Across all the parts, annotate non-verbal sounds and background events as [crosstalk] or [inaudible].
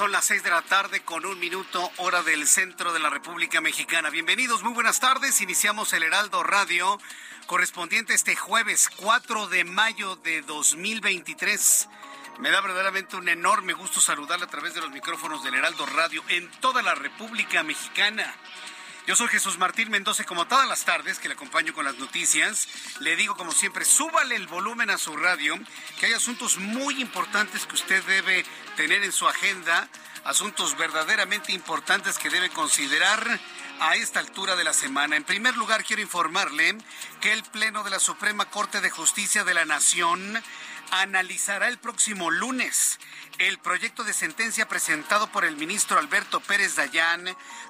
Son las seis de la tarde con un minuto hora del centro de la República Mexicana. Bienvenidos, muy buenas tardes. Iniciamos el Heraldo Radio correspondiente este jueves 4 de mayo de 2023. Me da verdaderamente un enorme gusto saludarle a través de los micrófonos del Heraldo Radio en toda la República Mexicana. Yo soy Jesús Martín Mendoza como todas las tardes que le acompaño con las noticias, le digo como siempre, súbale el volumen a su radio, que hay asuntos muy importantes que usted debe tener en su agenda, asuntos verdaderamente importantes que debe considerar a esta altura de la semana. En primer lugar, quiero informarle que el Pleno de la Suprema Corte de Justicia de la Nación analizará el próximo lunes el proyecto de sentencia presentado por el ministro Alberto Pérez Dayán,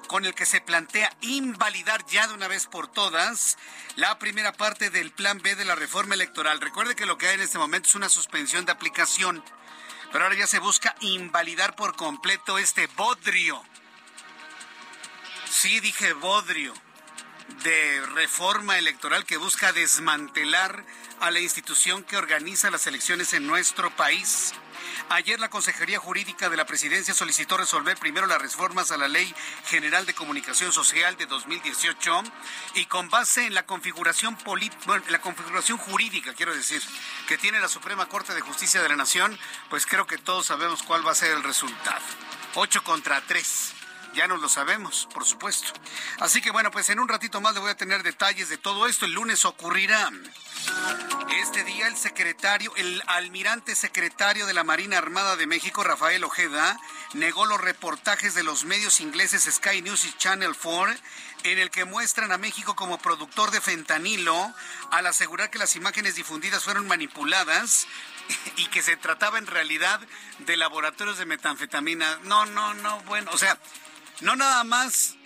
con el que se plantea invalidar ya de una vez por todas la primera parte del Plan B de la reforma electoral. Recuerde que lo que hay en este momento es una suspensión de aplicación, pero ahora ya se busca invalidar por completo este bodrio. Sí, dije bodrio de reforma electoral que busca desmantelar a la institución que organiza las elecciones en nuestro país. Ayer la Consejería Jurídica de la Presidencia solicitó resolver primero las reformas a la Ley General de Comunicación Social de 2018 y con base en la configuración bueno, la configuración jurídica, quiero decir, que tiene la Suprema Corte de Justicia de la Nación, pues creo que todos sabemos cuál va a ser el resultado. Ocho contra tres. Ya no lo sabemos, por supuesto. Así que bueno, pues en un ratito más le voy a tener detalles de todo esto. El lunes ocurrirá. Este día el secretario, el almirante secretario de la Marina Armada de México, Rafael Ojeda, negó los reportajes de los medios ingleses Sky News y Channel 4 en el que muestran a México como productor de fentanilo al asegurar que las imágenes difundidas fueron manipuladas y que se trataba en realidad de laboratorios de metanfetamina. No, no, no, bueno, o sea, no nada más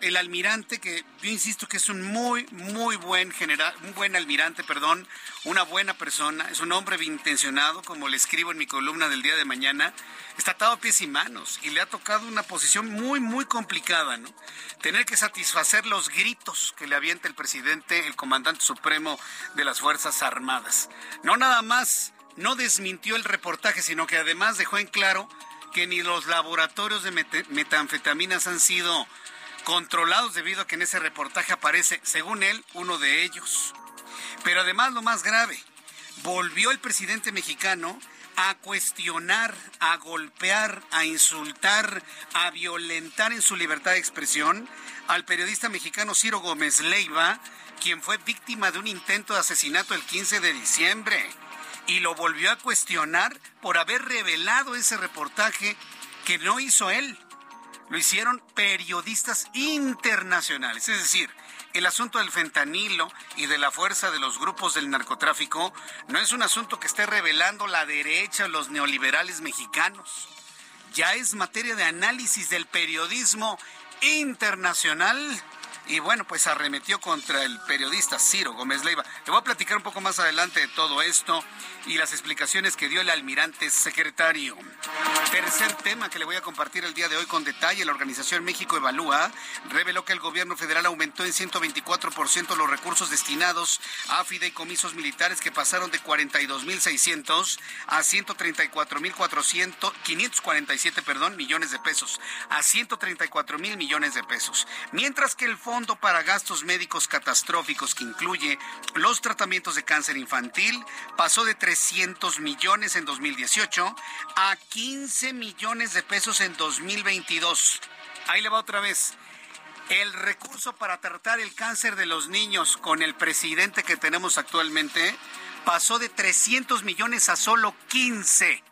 el almirante, que yo insisto que es un muy, muy buen general, un buen almirante, perdón, una buena persona, es un hombre bien intencionado, como le escribo en mi columna del día de mañana, está atado a pies y manos y le ha tocado una posición muy, muy complicada, ¿no? Tener que satisfacer los gritos que le avienta el presidente, el comandante supremo de las Fuerzas Armadas. No nada más, no desmintió el reportaje, sino que además dejó en claro que ni los laboratorios de metanfetaminas han sido controlados debido a que en ese reportaje aparece, según él, uno de ellos. Pero además lo más grave, volvió el presidente mexicano a cuestionar, a golpear, a insultar, a violentar en su libertad de expresión al periodista mexicano Ciro Gómez Leiva, quien fue víctima de un intento de asesinato el 15 de diciembre. Y lo volvió a cuestionar por haber revelado ese reportaje que no hizo él, lo hicieron periodistas internacionales. Es decir, el asunto del fentanilo y de la fuerza de los grupos del narcotráfico no es un asunto que esté revelando la derecha o los neoliberales mexicanos. Ya es materia de análisis del periodismo internacional y bueno, pues arremetió contra el periodista Ciro Gómez Leiva. Le voy a platicar un poco más adelante de todo esto y las explicaciones que dio el almirante secretario. Tercer tema que le voy a compartir el día de hoy con detalle, la organización México Evalúa reveló que el gobierno federal aumentó en 124% los recursos destinados a fideicomisos militares que pasaron de 42.600 a 134.400 547, perdón, millones de pesos, a 134 mil millones de pesos, mientras que el Fondo para Gastos Médicos Catastróficos, que incluye los tratamientos de cáncer infantil, pasó de 300 millones en 2018 a 15 millones de pesos en 2022. Ahí le va otra vez. El recurso para tratar el cáncer de los niños con el presidente que tenemos actualmente pasó de 300 millones a solo 15.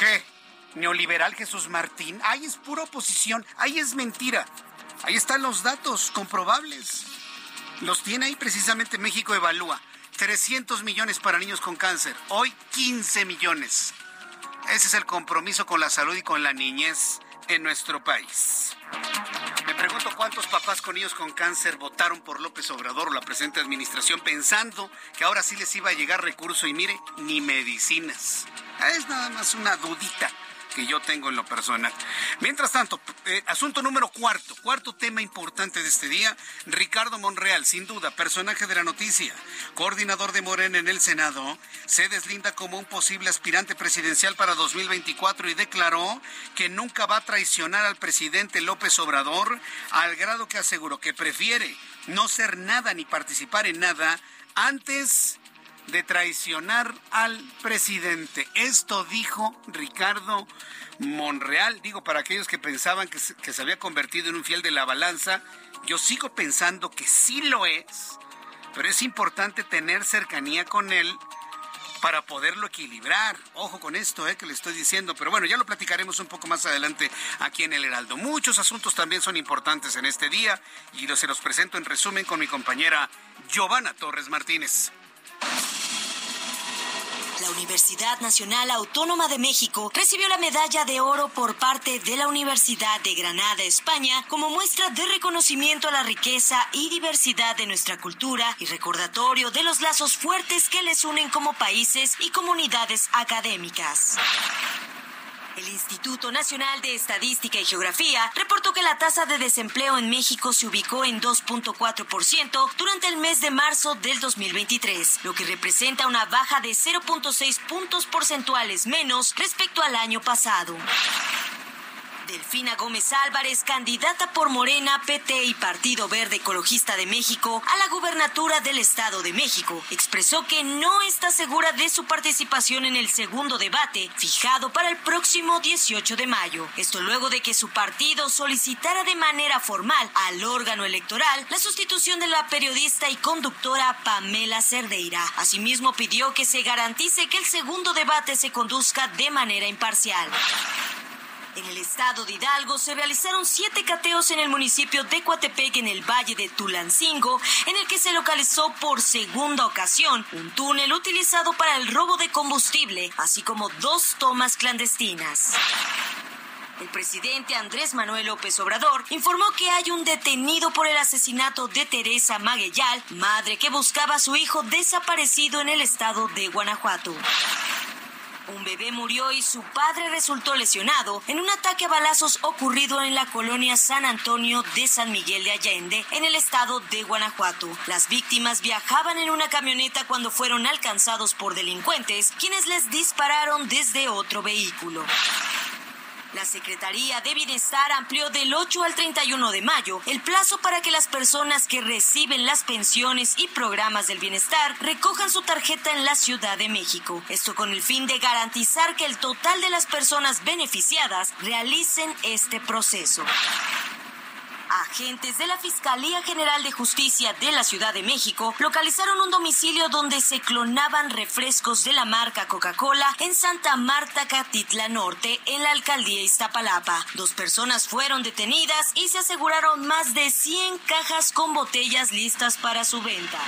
¿Qué? ¿Neoliberal Jesús Martín? Ahí es pura oposición, ahí es mentira. Ahí están los datos comprobables. Los tiene ahí precisamente México Evalúa. 300 millones para niños con cáncer, hoy 15 millones. Ese es el compromiso con la salud y con la niñez en nuestro país. Me pregunto cuántos papás con niños con cáncer votaron por López Obrador o la presente administración pensando que ahora sí les iba a llegar recurso y mire, ni medicinas. Es nada más una dudita que yo tengo en lo personal. Mientras tanto, eh, asunto número cuarto, cuarto tema importante de este día, Ricardo Monreal, sin duda, personaje de la noticia, coordinador de Morena en el Senado, se deslinda como un posible aspirante presidencial para 2024 y declaró que nunca va a traicionar al presidente López Obrador, al grado que aseguró que prefiere no ser nada ni participar en nada antes de traicionar al presidente. Esto dijo Ricardo Monreal. Digo, para aquellos que pensaban que se, había convertido en un fiel de la balanza, yo sigo pensando que sí lo es, pero es importante tener cercanía con él para poderlo equilibrar. Ojo con esto eh, que le estoy diciendo, pero bueno, ya lo platicaremos un poco más adelante aquí en el Heraldo. Muchos asuntos también son importantes en este día y se los presento en resumen con mi compañera Giovanna Torres Martínez. La Universidad Nacional Autónoma de México recibió la medalla de oro por parte de la Universidad de Granada, España, como muestra de reconocimiento a la riqueza y diversidad de nuestra cultura y recordatorio de los lazos fuertes que les unen como países y comunidades académicas. El Instituto Nacional de Estadística y Geografía reportó que la tasa de desempleo en México se ubicó en 2.4% durante el mes de marzo del 2023, lo que representa una baja de 0.6 puntos porcentuales menos respecto al año pasado. Delfina Gómez Álvarez, candidata por Morena, PT y Partido Verde Ecologista de México a la gubernatura del Estado de México, expresó que no está segura de su participación en el segundo debate fijado para el próximo 18 de mayo. Esto luego de que su partido solicitara de manera formal al órgano electoral la sustitución de la periodista y conductora Pamela Cerdeira. Asimismo pidió que se garantice que el segundo debate se conduzca de manera imparcial. En el estado de Hidalgo se realizaron siete cateos en el municipio de Coatepec, en el valle de Tulancingo, en el que se localizó por segunda ocasión un túnel utilizado para el robo de combustible, así como dos tomas clandestinas. El presidente Andrés Manuel López Obrador informó que hay un detenido por el asesinato de Teresa Maguellal, madre que buscaba a su hijo desaparecido en el estado de Guanajuato. Un bebé murió y su padre resultó lesionado en un ataque a balazos ocurrido en la colonia San Antonio de San Miguel de Allende, en el estado de Guanajuato. Las víctimas viajaban en una camioneta cuando fueron alcanzados por delincuentes, quienes les dispararon desde otro vehículo. La Secretaría de Bienestar amplió del 8 al 31 de mayo el plazo para que las personas que reciben las pensiones y programas del bienestar recojan su tarjeta en la Ciudad de México. Esto con el fin de garantizar que el total de las personas beneficiadas realicen este proceso. Agentes de la Fiscalía General de Justicia de la Ciudad de México localizaron un domicilio donde se clonaban refrescos de la marca Coca-Cola en Santa Marta, Catitla Norte, en la alcaldía Iztapalapa. Dos personas fueron detenidas y se aseguraron más de 100 cajas con botellas listas para su venta.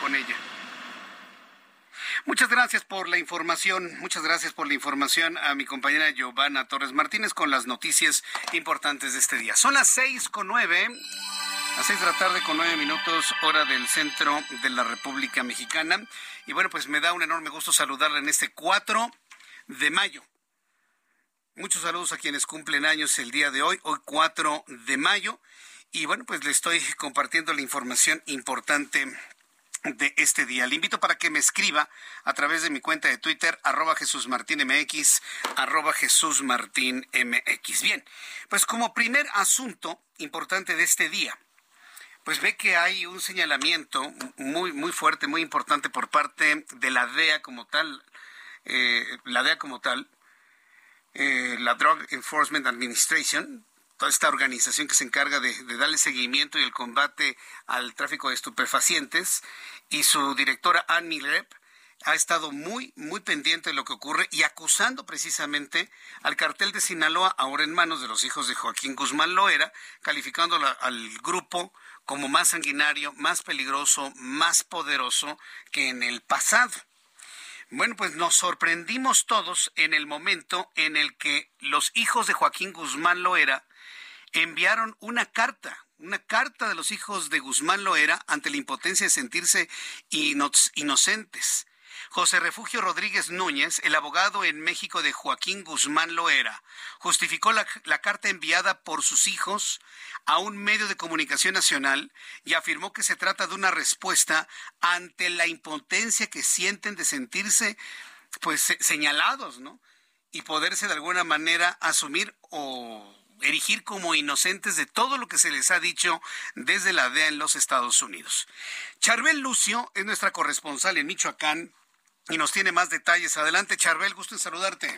Con ella. Muchas gracias por la información. Muchas gracias por la información a mi compañera Giovanna Torres Martínez con las noticias importantes de este día. Son las seis con nueve. A seis de la tarde con nueve minutos, hora del centro de la República Mexicana. Y bueno, pues me da un enorme gusto saludarla en este 4 de mayo. Muchos saludos a quienes cumplen años el día de hoy, hoy 4 de mayo. Y bueno, pues le estoy compartiendo la información importante de este día. Le invito para que me escriba a través de mi cuenta de Twitter, arroba Jesús Martín MX, arroba Jesús Martín. Bien, pues como primer asunto importante de este día, pues ve que hay un señalamiento muy, muy fuerte, muy importante por parte de la DEA como tal, eh, la DEA como tal, eh, la Drug Enforcement Administration, toda esta organización que se encarga de, darle seguimiento y el combate al tráfico de estupefacientes, y su directora Annie Lepp ha estado muy, muy pendiente de lo que ocurre y acusando precisamente al cartel de Sinaloa, ahora en manos de los hijos de Joaquín Guzmán Loera, calificando al grupo como más sanguinario, más peligroso, más poderoso que en el pasado. Bueno, pues nos sorprendimos todos en el momento en el que los hijos de Joaquín Guzmán Loera enviaron una carta, una carta de los hijos de Guzmán Loera ante la impotencia de sentirse inocentes. José Refugio Rodríguez Núñez, el abogado en México de Joaquín Guzmán Loera, justificó la, la, carta enviada por sus hijos a un medio de comunicación nacional y afirmó que se trata de una respuesta ante la impotencia que sienten de sentirse pues señalados, ¿no? Y poderse de alguna manera asumir o erigir como inocentes de todo lo que se les ha dicho desde la DEA en los Estados Unidos. Charbel Lucio es nuestra corresponsal en Michoacán y nos tiene más detalles. Adelante, Charbel, gusto en saludarte.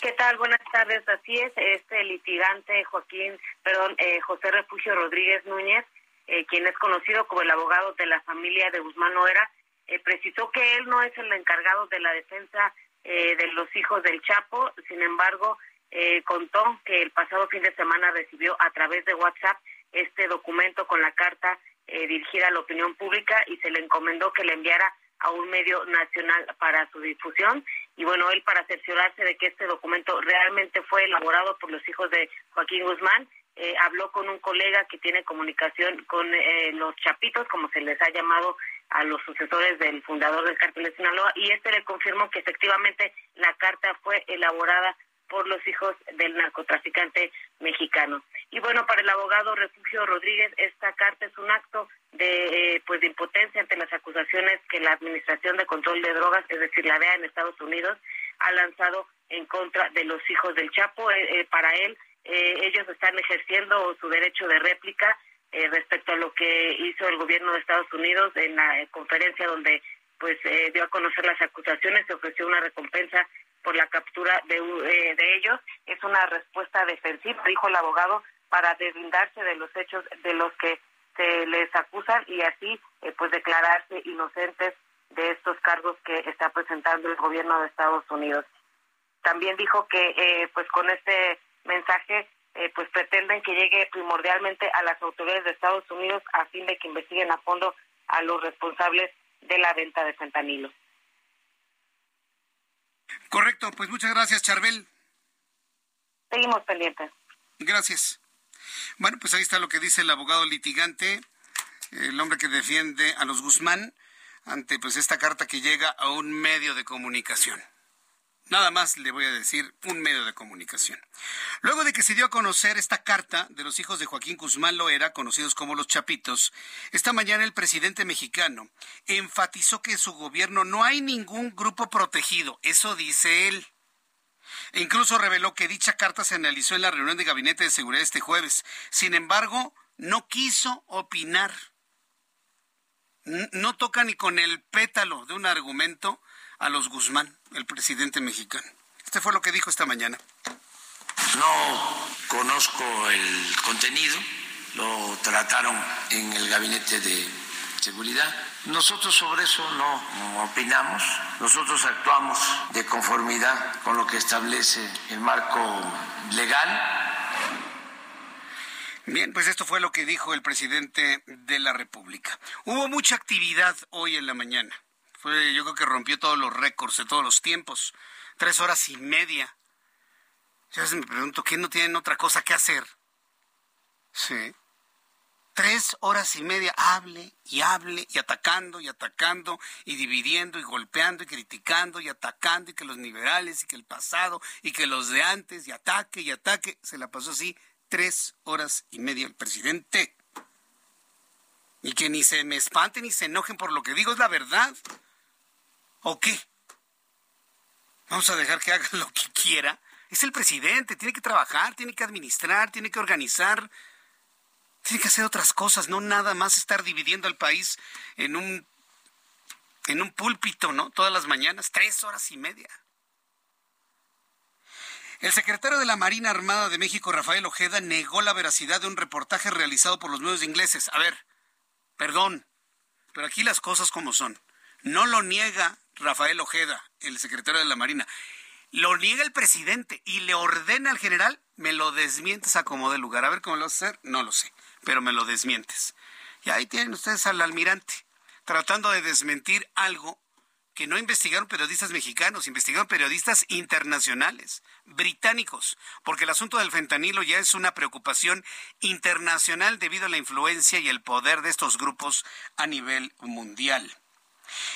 ¿Qué tal? Buenas tardes. Así es, este litigante Joaquín, perdón, eh, José Refugio Rodríguez Núñez, eh, quien es conocido como el abogado de la familia de Guzmán Noera, eh, precisó que él no es el encargado de la defensa de los hijos del Chapo. Sin embargo, eh, contó que el pasado fin de semana recibió a través de WhatsApp este documento con la carta eh, dirigida a la opinión pública y se le encomendó que le enviara a un medio nacional para su difusión. Y bueno, él para cerciorarse de que este documento realmente fue elaborado por los hijos de Joaquín Guzmán, eh, habló con un colega que tiene comunicación con eh, los chapitos, como se les ha llamado a los sucesores del fundador del cártel de Sinaloa, y este le confirmó que efectivamente la carta fue elaborada por los hijos del narcotraficante mexicano. Y bueno, para el abogado Refugio Rodríguez, esta carta es un acto de, eh, pues, de impotencia ante las acusaciones que la Administración de Control de Drogas, es decir, la DEA en Estados Unidos, ha lanzado en contra de los hijos del Chapo. Eh, eh, para él, ellos están ejerciendo su derecho de réplica respecto a lo que hizo el gobierno de Estados Unidos en la conferencia donde pues dio a conocer las acusaciones, se ofreció una recompensa por la captura de, eh, de ellos. Es una respuesta defensiva, dijo el abogado, para deslindarse de los hechos de los que se les acusan y así eh, pues declararse inocentes de estos cargos que está presentando el gobierno de Estados Unidos. También dijo que eh, pues con este mensaje pues pretenden que llegue primordialmente a las autoridades de Estados Unidos a fin de que investiguen a fondo a los responsables de la venta de fentanilo. Correcto, pues muchas gracias, Charbel. Seguimos pendientes. Gracias. Bueno, pues ahí está lo que dice el abogado litigante, el hombre que defiende a los Guzmán ante pues esta carta que llega a un medio de comunicación. Nada más le voy a decir un medio de comunicación. Luego de que se dio a conocer esta carta de los hijos de Joaquín Guzmán Loera, conocidos como los Chapitos, esta mañana el presidente mexicano enfatizó que en su gobierno no hay ningún grupo protegido. Eso dice él. E incluso reveló que dicha carta se analizó en la reunión de gabinete de seguridad este jueves. Sin embargo, no quiso opinar. No toca ni con el pétalo de un argumento a los Guzmán, el presidente mexicano. Este fue lo que dijo esta mañana. No conozco el contenido, lo trataron en el gabinete de seguridad. Nosotros sobre eso no opinamos, nosotros actuamos de conformidad con lo que establece el marco legal. Bien, pues esto fue lo que dijo el presidente de la República. Hubo mucha actividad hoy en la mañana yo creo que rompió todos los récords de todos los tiempos. Tres horas y media. Ya me pregunto, ¿quién no tienen otra cosa que hacer? Sí. Tres horas y media, hable y hable y atacando y atacando y dividiendo y golpeando y criticando y atacando y que los liberales y que el pasado y que los de antes y ataque y ataque. Se la pasó así tres horas y media el presidente. Y que ni se me espanten ni se enojen por lo que digo, es la verdad. ¿O qué? Vamos a dejar que haga [laughs] lo que quiera. Es el presidente, tiene que trabajar, tiene que administrar, tiene que organizar, tiene que hacer otras cosas, no nada más estar dividiendo al país en un, en un púlpito, ¿no? Todas las mañanas, tres horas y media. El secretario de la Marina Armada de México, Rafael Ojeda, negó la veracidad de un reportaje realizado por los medios ingleses. A ver, perdón, pero aquí las cosas como son. No lo niega Rafael Ojeda, el secretario de la Marina. Lo niega el presidente y le ordena al general, me lo desmientes a como de lugar. A ver cómo lo vas a hacer, no lo sé pero me lo desmientes. Y ahí tienen ustedes al almirante, tratando de desmentir algo que no investigaron periodistas mexicanos, investigaron periodistas internacionales, británicos, porque el asunto del fentanilo ya es una preocupación internacional debido a la influencia y el poder de estos grupos a nivel mundial.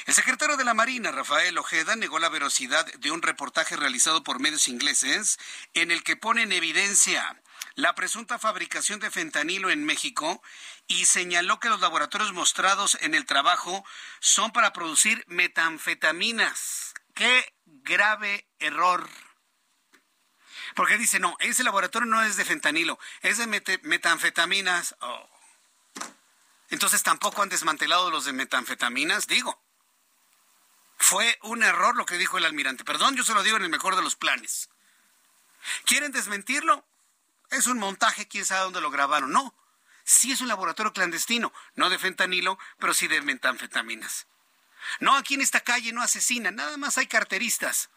El secretario de la Marina, Rafael Ojeda, negó la verosidad de un reportaje realizado por medios ingleses en el que pone en evidencia la presunta fabricación de fentanilo en México y señaló que los laboratorios mostrados en el trabajo son para producir metanfetaminas. ¡Qué grave error! Porque dice, no, ese laboratorio no es de fentanilo, es de metanfetaminas. Oh. Entonces tampoco han desmantelado los de metanfetaminas, digo. Fue un error lo que dijo el almirante. Perdón, yo se lo digo en el mejor de los planes. ¿Quieren desmentirlo? Es un montaje, quién sabe dónde lo grabaron. No, sí es un laboratorio clandestino, no de fentanilo, pero sí de metanfetaminas. No, aquí en esta calle no asesinan, nada más hay carteristas.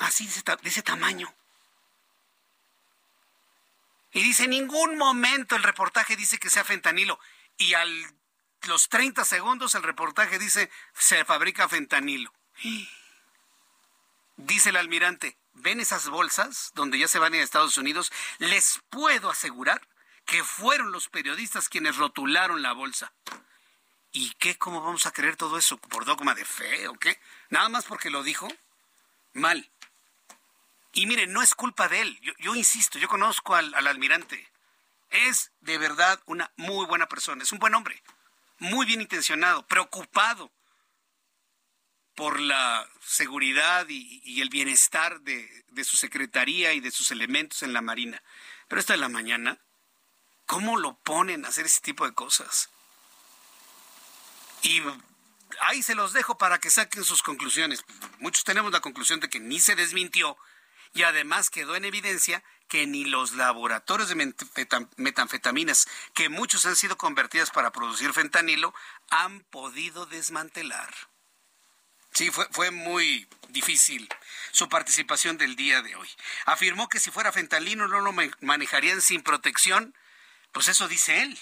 Así de ese, tamaño. Y dice, en ningún momento el reportaje dice que sea fentanilo. Y a los 30 segundos el reportaje dice, se fabrica fentanilo. [gasps] Dice el almirante, ¿ven esas bolsas donde ya se van a Estados Unidos? Les puedo asegurar que fueron los periodistas quienes rotularon la bolsa. ¿Y qué? ¿Cómo vamos a creer todo eso? ¿Por dogma de fe o qué? Nada más porque lo dijo. Mal. Y miren, no es culpa de él. Yo, insisto, yo conozco al, al almirante. Es de verdad una muy buena persona. Es un buen hombre. Muy bien intencionado, preocupado por la seguridad y, el bienestar de, su secretaría y de sus elementos en la Marina. Pero esta de la mañana, ¿cómo lo ponen a hacer ese tipo de cosas? Y ahí se los dejo para que saquen sus conclusiones. Muchos tenemos la conclusión de que ni se desmintió y además quedó en evidencia que ni los laboratorios de metanfetaminas, que muchos han sido convertidas para producir fentanilo, han podido desmantelar. Sí, fue, fue muy difícil su participación del día de hoy. Afirmó que si fuera fentanilo no lo manejarían sin protección. Pues eso dice él.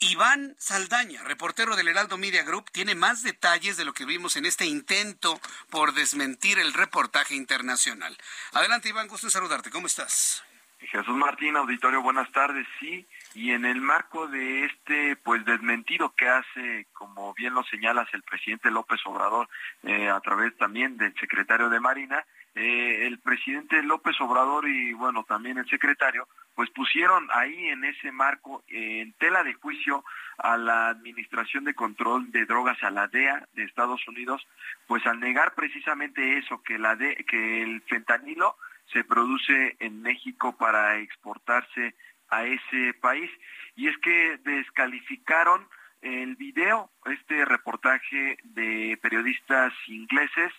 Iván Saldaña, reportero del Heraldo Media Group, tiene más detalles de lo que vimos en este intento por desmentir el reportaje internacional. Adelante, Iván, gusto en saludarte. ¿Cómo estás? Jesús Martín, auditorio, buenas tardes. Sí, y en el marco de este pues desmentido que hace, como bien lo señalas, el presidente López Obrador eh, a través también del secretario de Marina, eh, el presidente López Obrador y bueno también el secretario pues pusieron ahí en ese marco en tela de juicio a la Administración de Control de Drogas a la DEA de Estados Unidos pues al negar precisamente eso que la de, que el fentanilo se produce en México para exportarse a ese país. Y es que descalificaron el video, este reportaje de periodistas ingleses,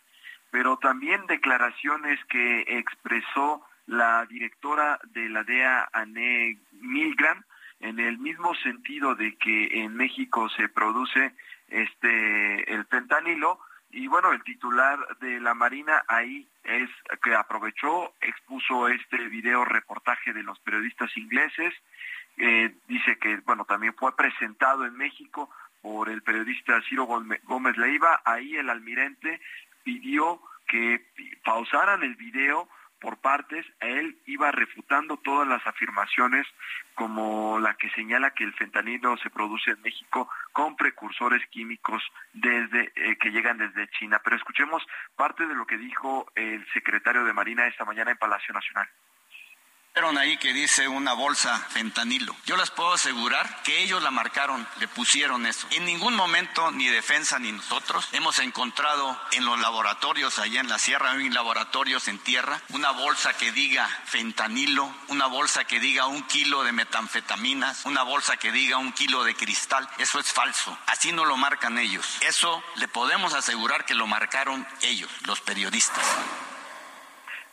pero también declaraciones que expresó la directora de la DEA, Anne Milgram, en el mismo sentido de que en México se produce este el fentanilo y bueno, el titular de la Marina ahí es que aprovechó, expuso este video reportaje de los periodistas ingleses, eh, dice que bueno también fue presentado en México por el periodista Ciro Gómez Leiva, ahí el almirante pidió que pausaran el video por partes, él iba refutando todas las afirmaciones como la que señala que el fentanilo se produce en México con precursores químicos desde eh, que llegan desde China. Pero escuchemos parte de lo que dijo el secretario de Marina esta mañana en Palacio Nacional ahí que dice una bolsa fentanilo. Yo les puedo asegurar que ellos la marcaron, le pusieron eso. En ningún momento ni defensa ni nosotros hemos encontrado en los laboratorios allá en la sierra, en laboratorios en tierra, una bolsa que diga fentanilo, una bolsa que diga un kilo de metanfetaminas, una bolsa que diga un kilo de cristal. Eso es falso. Así no lo marcan ellos. Eso le podemos asegurar que lo marcaron ellos, los periodistas.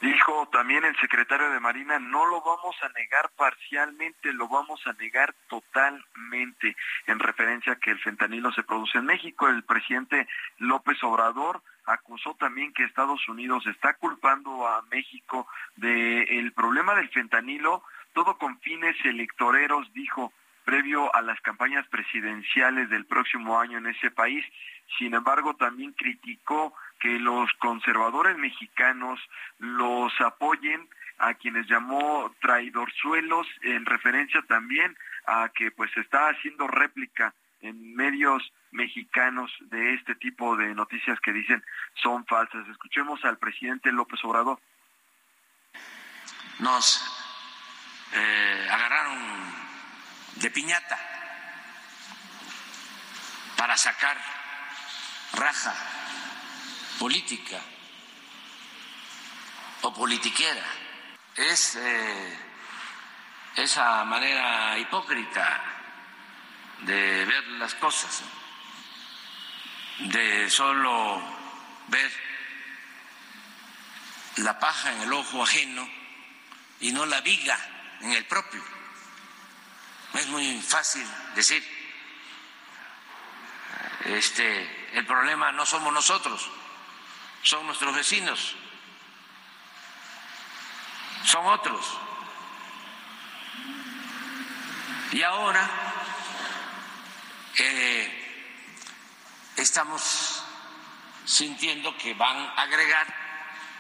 Dijo también el secretario de Marina, no lo vamos a negar parcialmente, lo vamos a negar totalmente, en referencia a que el fentanilo se produce en México. El presidente López Obrador acusó también que Estados Unidos está culpando a México del problema del fentanilo, todo con fines electoreros, dijo, previo a las campañas presidenciales del próximo año en ese país. Sin embargo, también criticó que los conservadores mexicanos los apoyen a quienes llamó traidorzuelos en referencia también a que pues está haciendo réplica en medios mexicanos de este tipo de noticias que dicen son falsas. Escuchemos al presidente López Obrador. Nos eh, agarraron de piñata para sacar raja política o politiquera. Es eh, esa manera hipócrita de ver las cosas, de solo ver la paja en el ojo ajeno y no la viga en el propio. Es muy fácil decir, este, el problema no somos nosotros, son nuestros vecinos, son otros. Y ahora eh, estamos sintiendo que van a agregar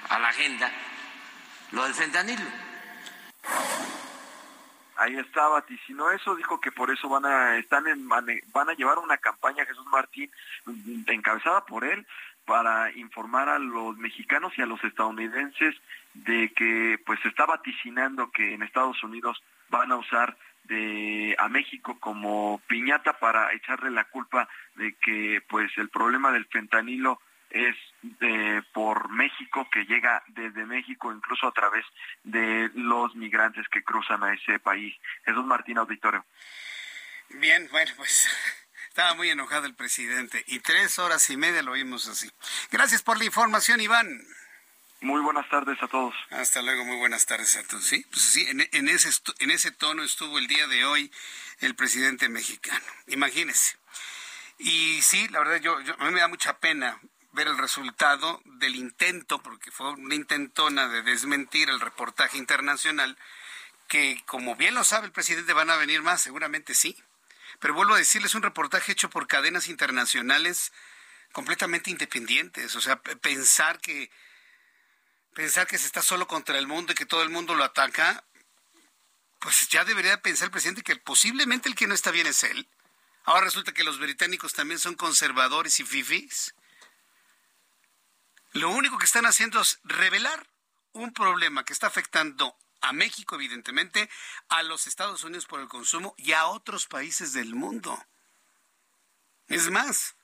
a la agenda lo del fentanilo. Ahí estaba, no eso, dijo que por eso van a están en, van a llevar una campaña Jesús Martín encabezada por él para informar a los mexicanos y a los estadounidenses de que pues se está vaticinando que en Estados Unidos van a usar de a México como piñata para echarle la culpa de que pues el problema del fentanilo es de, por México que llega desde México incluso a través de los migrantes que cruzan a ese país. Jesús Martín Auditorio. Bien, bueno, pues estaba muy enojado el presidente y tres horas y media lo vimos así. Gracias por la información, Iván. Muy buenas tardes a todos. Hasta luego, muy buenas tardes a todos. Sí, pues sí, en, ese, en ese tono estuvo el día de hoy el presidente mexicano. Imagínese. Y sí, la verdad, yo, a mí me da mucha pena ver el resultado del intento, porque fue una intentona de desmentir el reportaje internacional, que como bien lo sabe el presidente van a venir más, seguramente sí, pero vuelvo a decirles, un reportaje hecho por cadenas internacionales completamente independientes. O sea, pensar que pensar que se está solo contra el mundo y que todo el mundo lo ataca, pues ya debería pensar el presidente que posiblemente el que no está bien es él. Ahora resulta que los británicos también son conservadores y fifis. Lo único que están haciendo es revelar un problema que está afectando a México, evidentemente, a los Estados Unidos por el consumo y a otros países del mundo. Es más,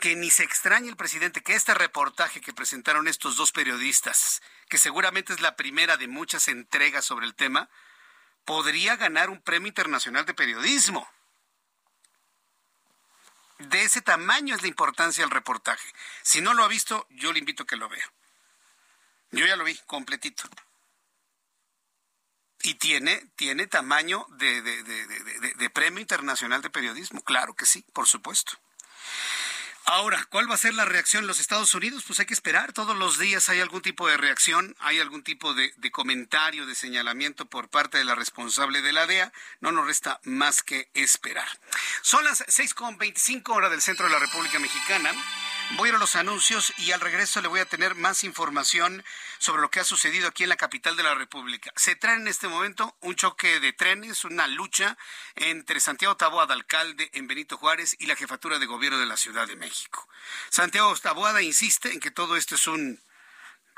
que ni se extrañe el presidente que este reportaje que presentaron estos dos periodistas, que seguramente es la primera de muchas entregas sobre el tema, podría ganar un premio internacional de periodismo. De ese tamaño es la importancia del reportaje. Si no lo ha visto, yo le invito a que lo vea. Yo ya lo vi completito. Y tiene, tiene tamaño de, de, premio internacional de periodismo, claro que sí, por supuesto. Ahora, ¿cuál va a ser la reacción en los Estados Unidos? Pues hay que esperar. Todos los días hay algún tipo de reacción, hay algún tipo de, comentario, de señalamiento por parte de la responsable de la DEA. No nos resta más que esperar. Son las 6.25 horas del centro de la República Mexicana. Voy a ir a los anuncios y al regreso le voy a tener más información sobre lo que ha sucedido aquí en la capital de la República. Se trae en este momento un choque de trenes, una lucha entre Santiago Taboada, alcalde en Benito Juárez, y la jefatura de gobierno de la Ciudad de México. Santiago Taboada insiste en que todo esto es un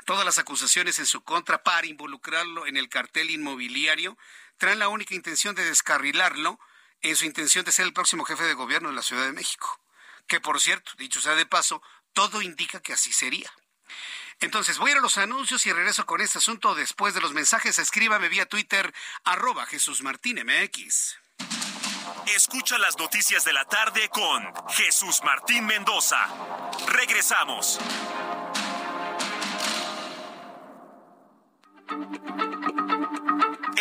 todas las acusaciones en su contra para involucrarlo en el cartel inmobiliario traen la única intención de descarrilarlo en su intención de ser el próximo jefe de gobierno de la Ciudad de México que por cierto, dicho sea de paso, todo indica que así sería. Entonces, voy a ir a los anuncios y regreso con este asunto después de los mensajes. Escríbame vía Twitter, arroba Jesús Martín. Escucha las noticias de la tarde con Jesús Martín Mendoza. Regresamos.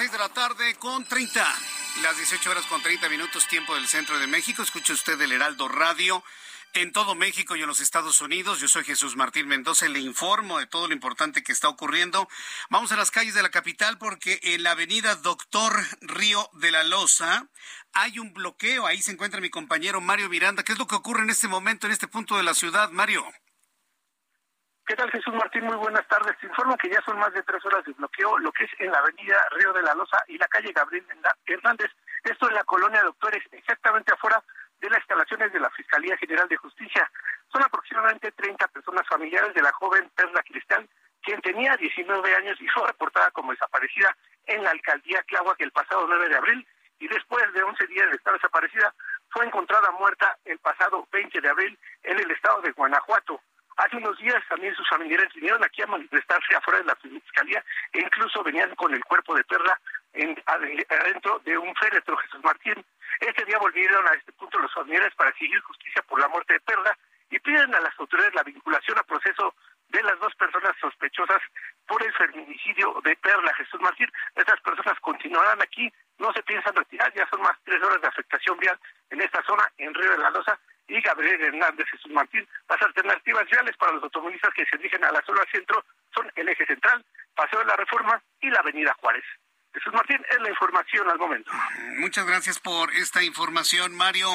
6 de la tarde con 30. Las 18 horas con 30 minutos, tiempo del centro de México. Escucha usted el Heraldo Radio en todo México y en los Estados Unidos. Yo soy Jesús Martín Mendoza y le informo de todo lo importante que está ocurriendo. Vamos a las calles de la capital porque en la avenida Doctor Río de la Loza hay un bloqueo. Ahí se encuentra mi compañero Mario Miranda. ¿Qué es lo que ocurre en este momento, en este punto de la ciudad, Mario? ¿Qué tal Jesús Martín? Muy buenas tardes. Se informa que ya son más de tres horas de bloqueo, lo que es en la avenida Río de la Loza y la calle Gabriel Hernández. Esto en la colonia Doctores, exactamente afuera de las instalaciones de la Fiscalía General de Justicia. Son aproximadamente 30 personas familiares de la joven Perla Cristal, quien tenía 19 años y fue reportada como desaparecida en la alcaldía Cláhuac el pasado 9 de abril y después de 11 días de estar desaparecida fue encontrada muerta el pasado 20 de abril en el estado de Guanajuato. Hace unos días también sus familiares vinieron aquí a manifestarse afuera de la fiscalía e incluso venían con el cuerpo de Perla en, adentro de un féretro, Jesús Martín. Este día volvieron a este punto los familiares para exigir justicia por la muerte de Perla y piden a las autoridades la vinculación a proceso de las dos personas sospechosas por el feminicidio de Perla Jesús Martín. Estas personas continuarán aquí, no se piensan retirar, ya son más tres horas de afectación vial en esta zona, en Río de la Loza, y Gabriel Hernández Jesús Martín. Las alternativas reales para los automovilistas que se dirigen a la zona centro son el eje central, Paseo de la Reforma y la Avenida Juárez. Jesús Martín es la información al momento. Muchas gracias por esta información, Mario.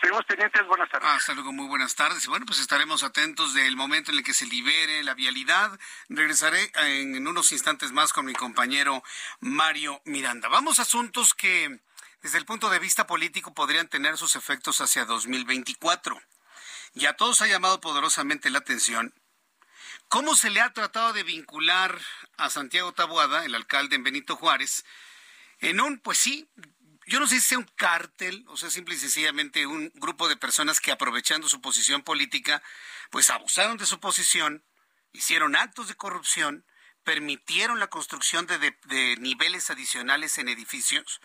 Seguimos pendientes, buenas tardes. Hasta luego, muy buenas tardes. Y bueno, pues estaremos atentos del momento en el que se libere la vialidad. Regresaré en unos instantes más con mi compañero Mario Miranda. Vamos a asuntos que desde el punto de vista político podrían tener sus efectos hacia 2024. Y a todos ha llamado poderosamente la atención cómo se le ha tratado de vincular a Santiago Taboada, el alcalde en Benito Juárez, en un, pues sí, yo no sé si sea un cártel, o sea, simple y sencillamente un grupo de personas que aprovechando su posición política, pues abusaron de su posición, hicieron actos de corrupción, permitieron la construcción de, de niveles adicionales en edificios,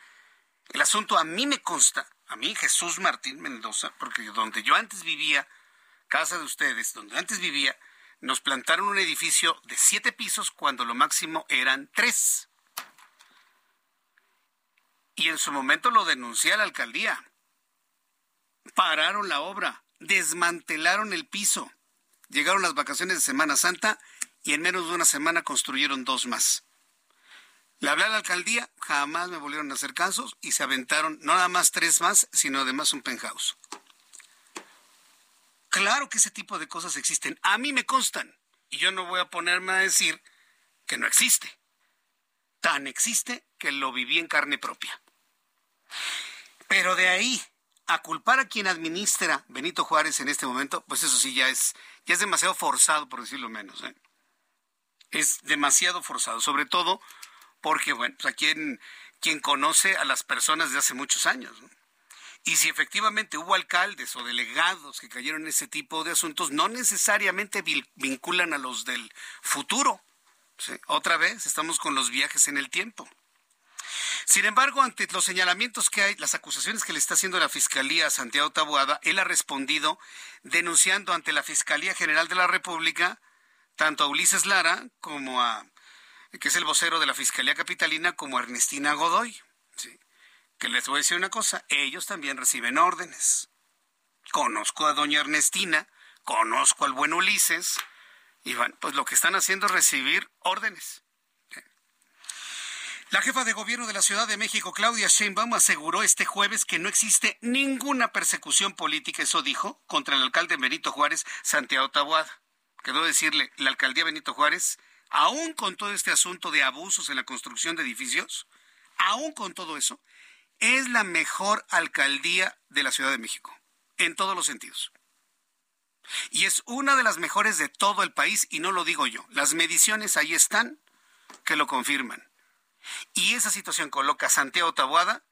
el asunto a mí me consta, a mí Jesús Martín Mendoza, porque donde yo antes vivía, casa de ustedes, donde antes vivía, nos plantaron un edificio de siete pisos cuando lo máximo eran tres. Y en su momento lo denuncié a la alcaldía. Pararon la obra, desmantelaron el piso. Llegaron las vacaciones de Semana Santa y en menos de una semana construyeron dos más. Le hablé a la alcaldía, jamás me volvieron a hacer casos y se aventaron no nada más tres más, sino además un penthouse. Claro que ese tipo de cosas existen. A mí me constan. Y yo no voy a ponerme a decir que no existe. Tan existe que lo viví en carne propia. Pero de ahí a culpar a quien administra Benito Juárez en este momento, pues eso sí ya es, ya es demasiado forzado, por decirlo menos. ¿eh? Es demasiado forzado, sobre todo porque, bueno, pues a quien, conoce a las personas de hace muchos años. Y si efectivamente hubo alcaldes o delegados que cayeron en ese tipo de asuntos, no necesariamente vinculan a los del futuro. Otra vez estamos con los viajes en el tiempo. Sin embargo, ante los señalamientos que hay, las acusaciones que le está haciendo la Fiscalía a Santiago Tabuada, él ha respondido denunciando ante la Fiscalía General de la República tanto a Ulises Lara como a, que es el vocero de la Fiscalía Capitalina, como Ernestina Godoy. Que les voy a decir una cosa, ellos también reciben órdenes. Conozco a doña Ernestina, conozco al buen Ulises, y bueno, pues lo que están haciendo es recibir órdenes. La jefa de gobierno de la Ciudad de México, Claudia Sheinbaum, aseguró este jueves que no existe ninguna persecución política, eso dijo, contra el alcalde Benito Juárez, Santiago Taboada. Quedó decirle, la alcaldía Benito Juárez, aún con todo este asunto de abusos en la construcción de edificios, aún con todo eso, es la mejor alcaldía de la Ciudad de México, en todos los sentidos. Y es una de las mejores de todo el país, y no lo digo yo. Las mediciones ahí están que lo confirman. Y esa situación coloca a Santiago Taboada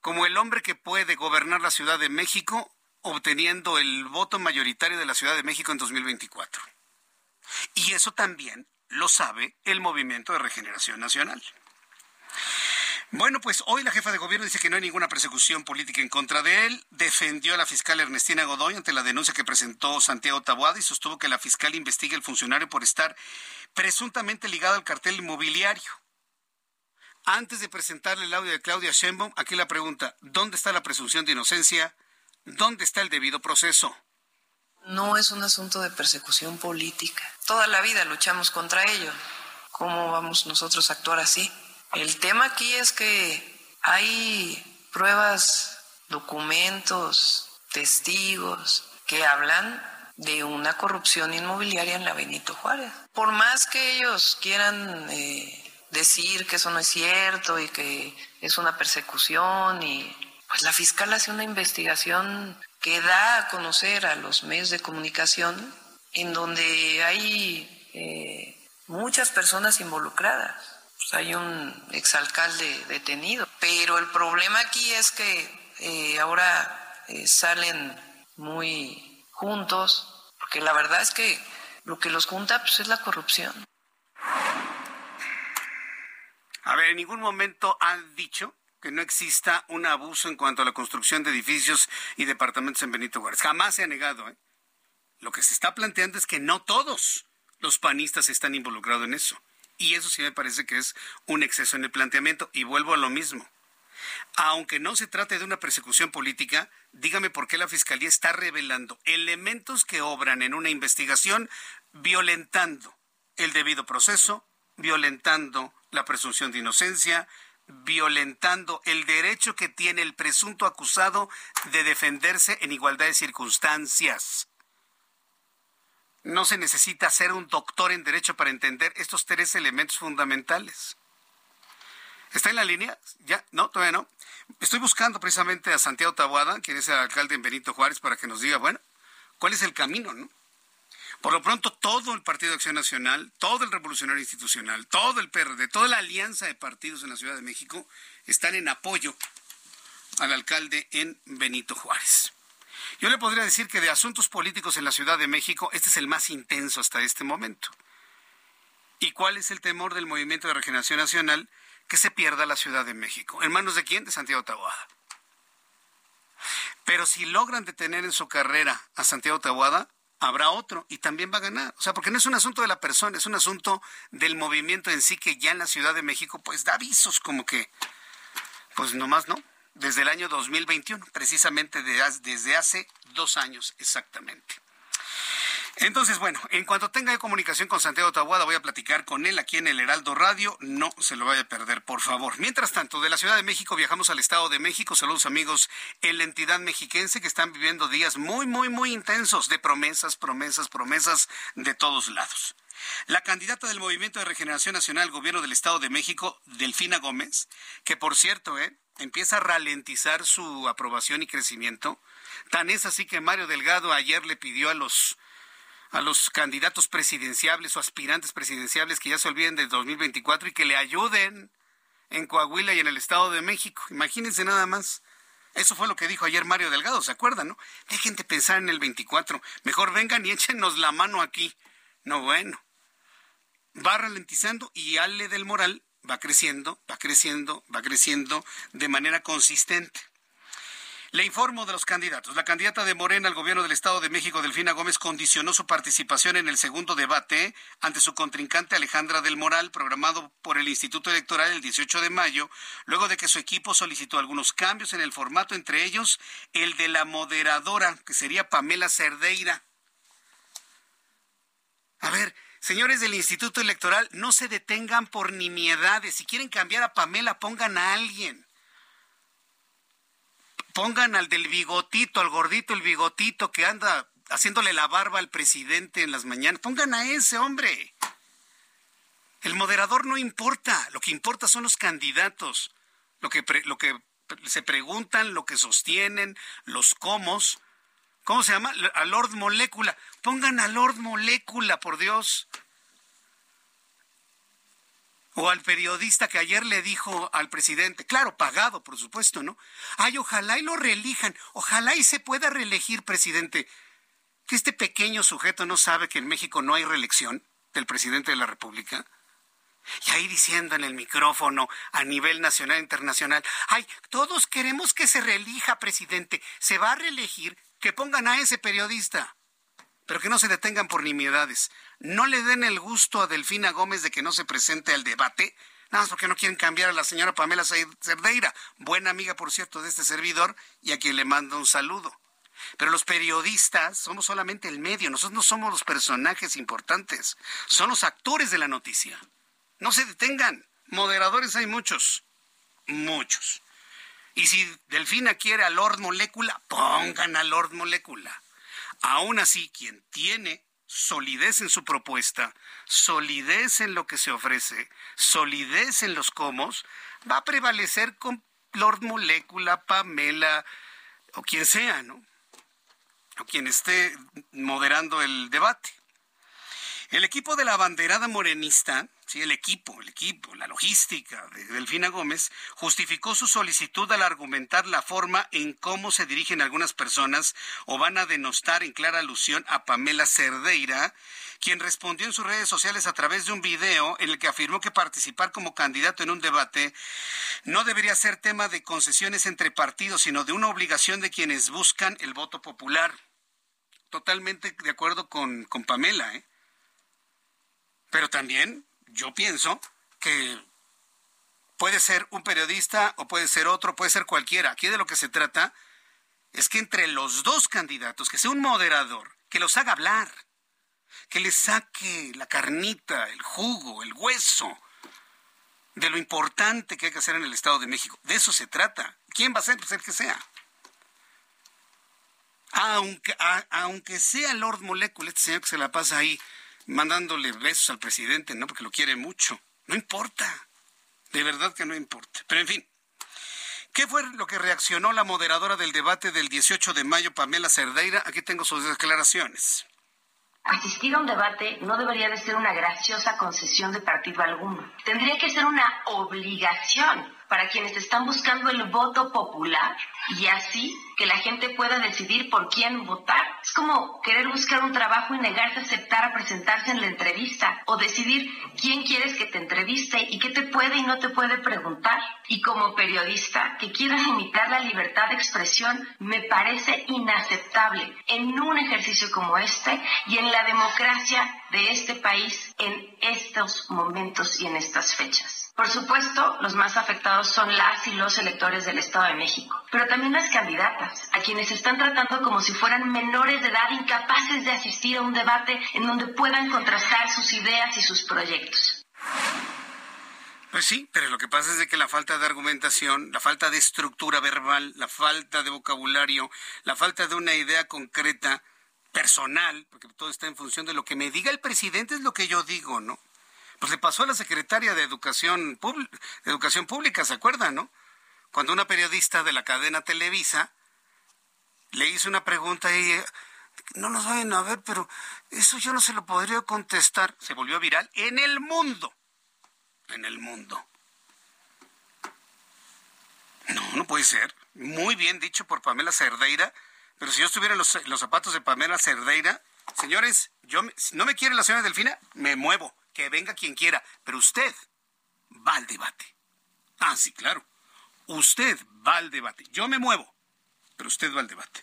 como el hombre que puede gobernar la Ciudad de México obteniendo el voto mayoritario de la Ciudad de México en 2024. Y eso también lo sabe el Movimiento de Regeneración Nacional. Bueno, pues hoy la jefa de gobierno dice que no hay ninguna persecución política en contra de él. Defendió a la fiscal Ernestina Godoy ante la denuncia que presentó Santiago Taboada y sostuvo que la fiscal investigue al funcionario por estar presuntamente ligado al cartel inmobiliario. Antes de presentarle el audio de Claudia Sheinbaum, aquí la pregunta, ¿dónde está la presunción de inocencia? ¿Dónde está el debido proceso? No es un asunto de persecución política. Toda la vida luchamos contra ello. ¿Cómo vamos nosotros a actuar así? El tema aquí es que hay pruebas, documentos, testigos que hablan de una corrupción inmobiliaria en la Benito Juárez. Por más que ellos quieran eh, decir que eso no es cierto y que es una persecución y pues la fiscal hace una investigación que da a conocer a los medios de comunicación en donde hay eh, muchas personas involucradas. Pues hay un exalcalde detenido, pero el problema aquí es que eh, ahora eh, salen muy juntos, porque la verdad es que lo que los junta pues, es la corrupción. A ver, en ningún momento han dicho que no exista un abuso en cuanto a la construcción de edificios y departamentos en Benito Juárez. Jamás se ha negado. ¿eh? Lo que se está planteando es que no todos los panistas están involucrados en eso. Y eso sí me parece que es un exceso en el planteamiento. Y vuelvo a lo mismo. Aunque no se trate de una persecución política, dígame por qué la Fiscalía está revelando elementos que obran en una investigación violentando el debido proceso, violentando la presunción de inocencia, violentando el derecho que tiene el presunto acusado de defenderse en igualdad de circunstancias. No se necesita ser un doctor en derecho para entender estos tres elementos fundamentales. ¿Está en la línea? ¿Ya? No, todavía no. Estoy buscando precisamente a Santiago Tabuada, quien es el alcalde en Benito Juárez, para que nos diga, bueno, cuál es el camino, ¿no? Por lo pronto, todo el Partido de Acción Nacional, todo el Revolucionario Institucional, todo el PRD, toda la alianza de partidos en la Ciudad de México están en apoyo al alcalde en Benito Juárez. Yo le podría decir que de asuntos políticos en la Ciudad de México, este es el más intenso hasta este momento. ¿Y cuál es el temor del Movimiento de Regeneración Nacional? Que se pierda la Ciudad de México. ¿En manos de quién? De Santiago Taboada. Pero si logran detener en su carrera a Santiago Taboada, habrá otro y también va a ganar. O sea, porque no es un asunto de la persona, es un asunto del movimiento en sí que ya en la Ciudad de México pues da avisos como que, pues nomás no, desde el año 2021, precisamente desde hace dos años exactamente. Entonces, bueno, en cuanto tenga comunicación con Santiago Tabuada, voy a platicar con él aquí en el Heraldo Radio. No se lo vaya a perder, por favor. Mientras tanto, de la Ciudad de México viajamos al Estado de México. Saludos amigos en la entidad mexiquense que están viviendo días muy, muy, muy intensos de promesas, promesas, promesas de todos lados. La candidata del Movimiento de Regeneración Nacional, Gobierno del Estado de México, Delfina Gómez, que por cierto, ¿eh? empieza a ralentizar su aprobación y crecimiento. Tan es así que Mario Delgado ayer le pidió a los a los candidatos presidenciables o aspirantes presidenciables que ya se olviden del 2024 y que le ayuden en Coahuila y en el Estado de México. Imagínense nada más. Eso fue lo que dijo ayer Mario Delgado, ¿se acuerdan, no? Dejen de pensar en el 24. Mejor vengan y échenos la mano aquí. No, bueno. Va ralentizando y Ale del Moral va creciendo, va creciendo, va creciendo de manera consistente. Le informo de los candidatos. La candidata de Morena al gobierno del Estado de México, Delfina Gómez, condicionó su participación en el segundo debate ante su contrincante Alejandra del Moral, programado por el Instituto Electoral el 18 de mayo, luego de que su equipo solicitó algunos cambios en el formato, entre ellos el de la moderadora, que sería Pamela Cerdeira. A ver, señores del Instituto Electoral, no se detengan por nimiedades. Si quieren cambiar a Pamela, pongan a alguien. Pongan al del bigotito, al gordito, el bigotito que anda haciéndole la barba al presidente en las mañanas. Pongan a ese hombre. El moderador no importa, lo que importa son los candidatos, lo que, lo que se preguntan, lo que sostienen, los comos. ¿Cómo se llama? A Lord Molécula. Pongan a Lord Molécula, por Dios. O al periodista que ayer le dijo al presidente, claro, pagado, por supuesto, ¿no? Ay, ojalá y lo reelijan, ojalá y se pueda reelegir, presidente. Que este pequeño sujeto no sabe que en México no hay reelección del presidente de la República. Y ahí diciendo en el micrófono a nivel nacional e internacional, ay, todos queremos que se reelija, presidente. Se va a reelegir, que pongan a ese periodista pero que no se detengan por nimiedades. No le den el gusto a Delfina Gómez de que no se presente al debate, nada más porque no quieren cambiar a la señora Pamela Cerdeira, buena amiga, por cierto, de este servidor y a quien le mando un saludo. Pero los periodistas somos solamente el medio, nosotros no somos los personajes importantes, son los actores de la noticia. No se detengan, moderadores hay muchos, muchos. Y si Delfina quiere a Lord Molécula, pongan a Lord Molécula. Aún así, quien tiene solidez en su propuesta, solidez en lo que se ofrece, solidez en los comos, va a prevalecer con Lord Molécula, Pamela o quien sea, ¿no? O quien esté moderando el debate. El equipo de la banderada morenista Sí, el equipo, el equipo, la logística de Delfina Gómez justificó su solicitud al argumentar la forma en cómo se dirigen algunas personas o van a denostar en clara alusión a Pamela Cerdeira, quien respondió en sus redes sociales a través de un video en el que afirmó que participar como candidato en un debate no debería ser tema de concesiones entre partidos, sino de una obligación de quienes buscan el voto popular. Totalmente de acuerdo con, con Pamela, ¿eh? Pero también yo pienso que puede ser un periodista o puede ser otro, puede ser cualquiera. Aquí de lo que se trata es que entre los dos candidatos, que sea un moderador, que los haga hablar, que les saque la carnita, el jugo, el hueso de lo importante que hay que hacer en el Estado de México. De eso se trata. ¿Quién va a ser? Pues el que sea. Aunque, aunque sea Lord Molecule, este señor que se la pasa ahí mandándole besos al presidente, ¿no? Porque lo quiere mucho. No importa. De verdad que no importa. Pero en fin. ¿Qué fue lo que reaccionó la moderadora del debate del 18 de mayo, Pamela Cerdeira? Aquí tengo sus declaraciones. Asistir a un debate no debería de ser una graciosa concesión de partido alguno. Tendría que ser una obligación para quienes están buscando el voto popular y así que la gente pueda decidir por quién votar. Es como querer buscar un trabajo y negarse a aceptar a presentarse en la entrevista o decidir quién quieres que te entreviste y qué te puede y no te puede preguntar. Y como periodista que quiera limitar la libertad de expresión me parece inaceptable en un ejercicio como este y en la democracia de este país en estos momentos y en estas fechas. Por supuesto, los más afectados son las y los electores del Estado de México, pero también las candidatas, a quienes están tratando como si fueran menores de edad incapaces de asistir a un debate en donde puedan contrastar sus ideas y sus proyectos. Pues sí, pero lo que pasa es de que la falta de argumentación, la falta de estructura verbal, la falta de vocabulario, la falta de una idea concreta, personal, porque todo está en función de lo que me diga el presidente es lo que yo digo, ¿no? Pues le pasó a la secretaria de Educación, Educación Pública, ¿se acuerdan, no? Cuando una periodista de la cadena Televisa le hizo una pregunta y no nos vayan a ver, pero eso yo no se lo podría contestar. Se volvió viral en el mundo. En el mundo. No, no puede ser. Muy bien dicho por Pamela Cerdeira. Pero si yo estuviera en los, los zapatos de Pamela Cerdeira, señores, yo si no me quiere la señora Delfina, me muevo que venga quien quiera, pero usted va al debate. Ah, sí, claro. Usted va al debate. Yo me muevo, pero usted va al debate.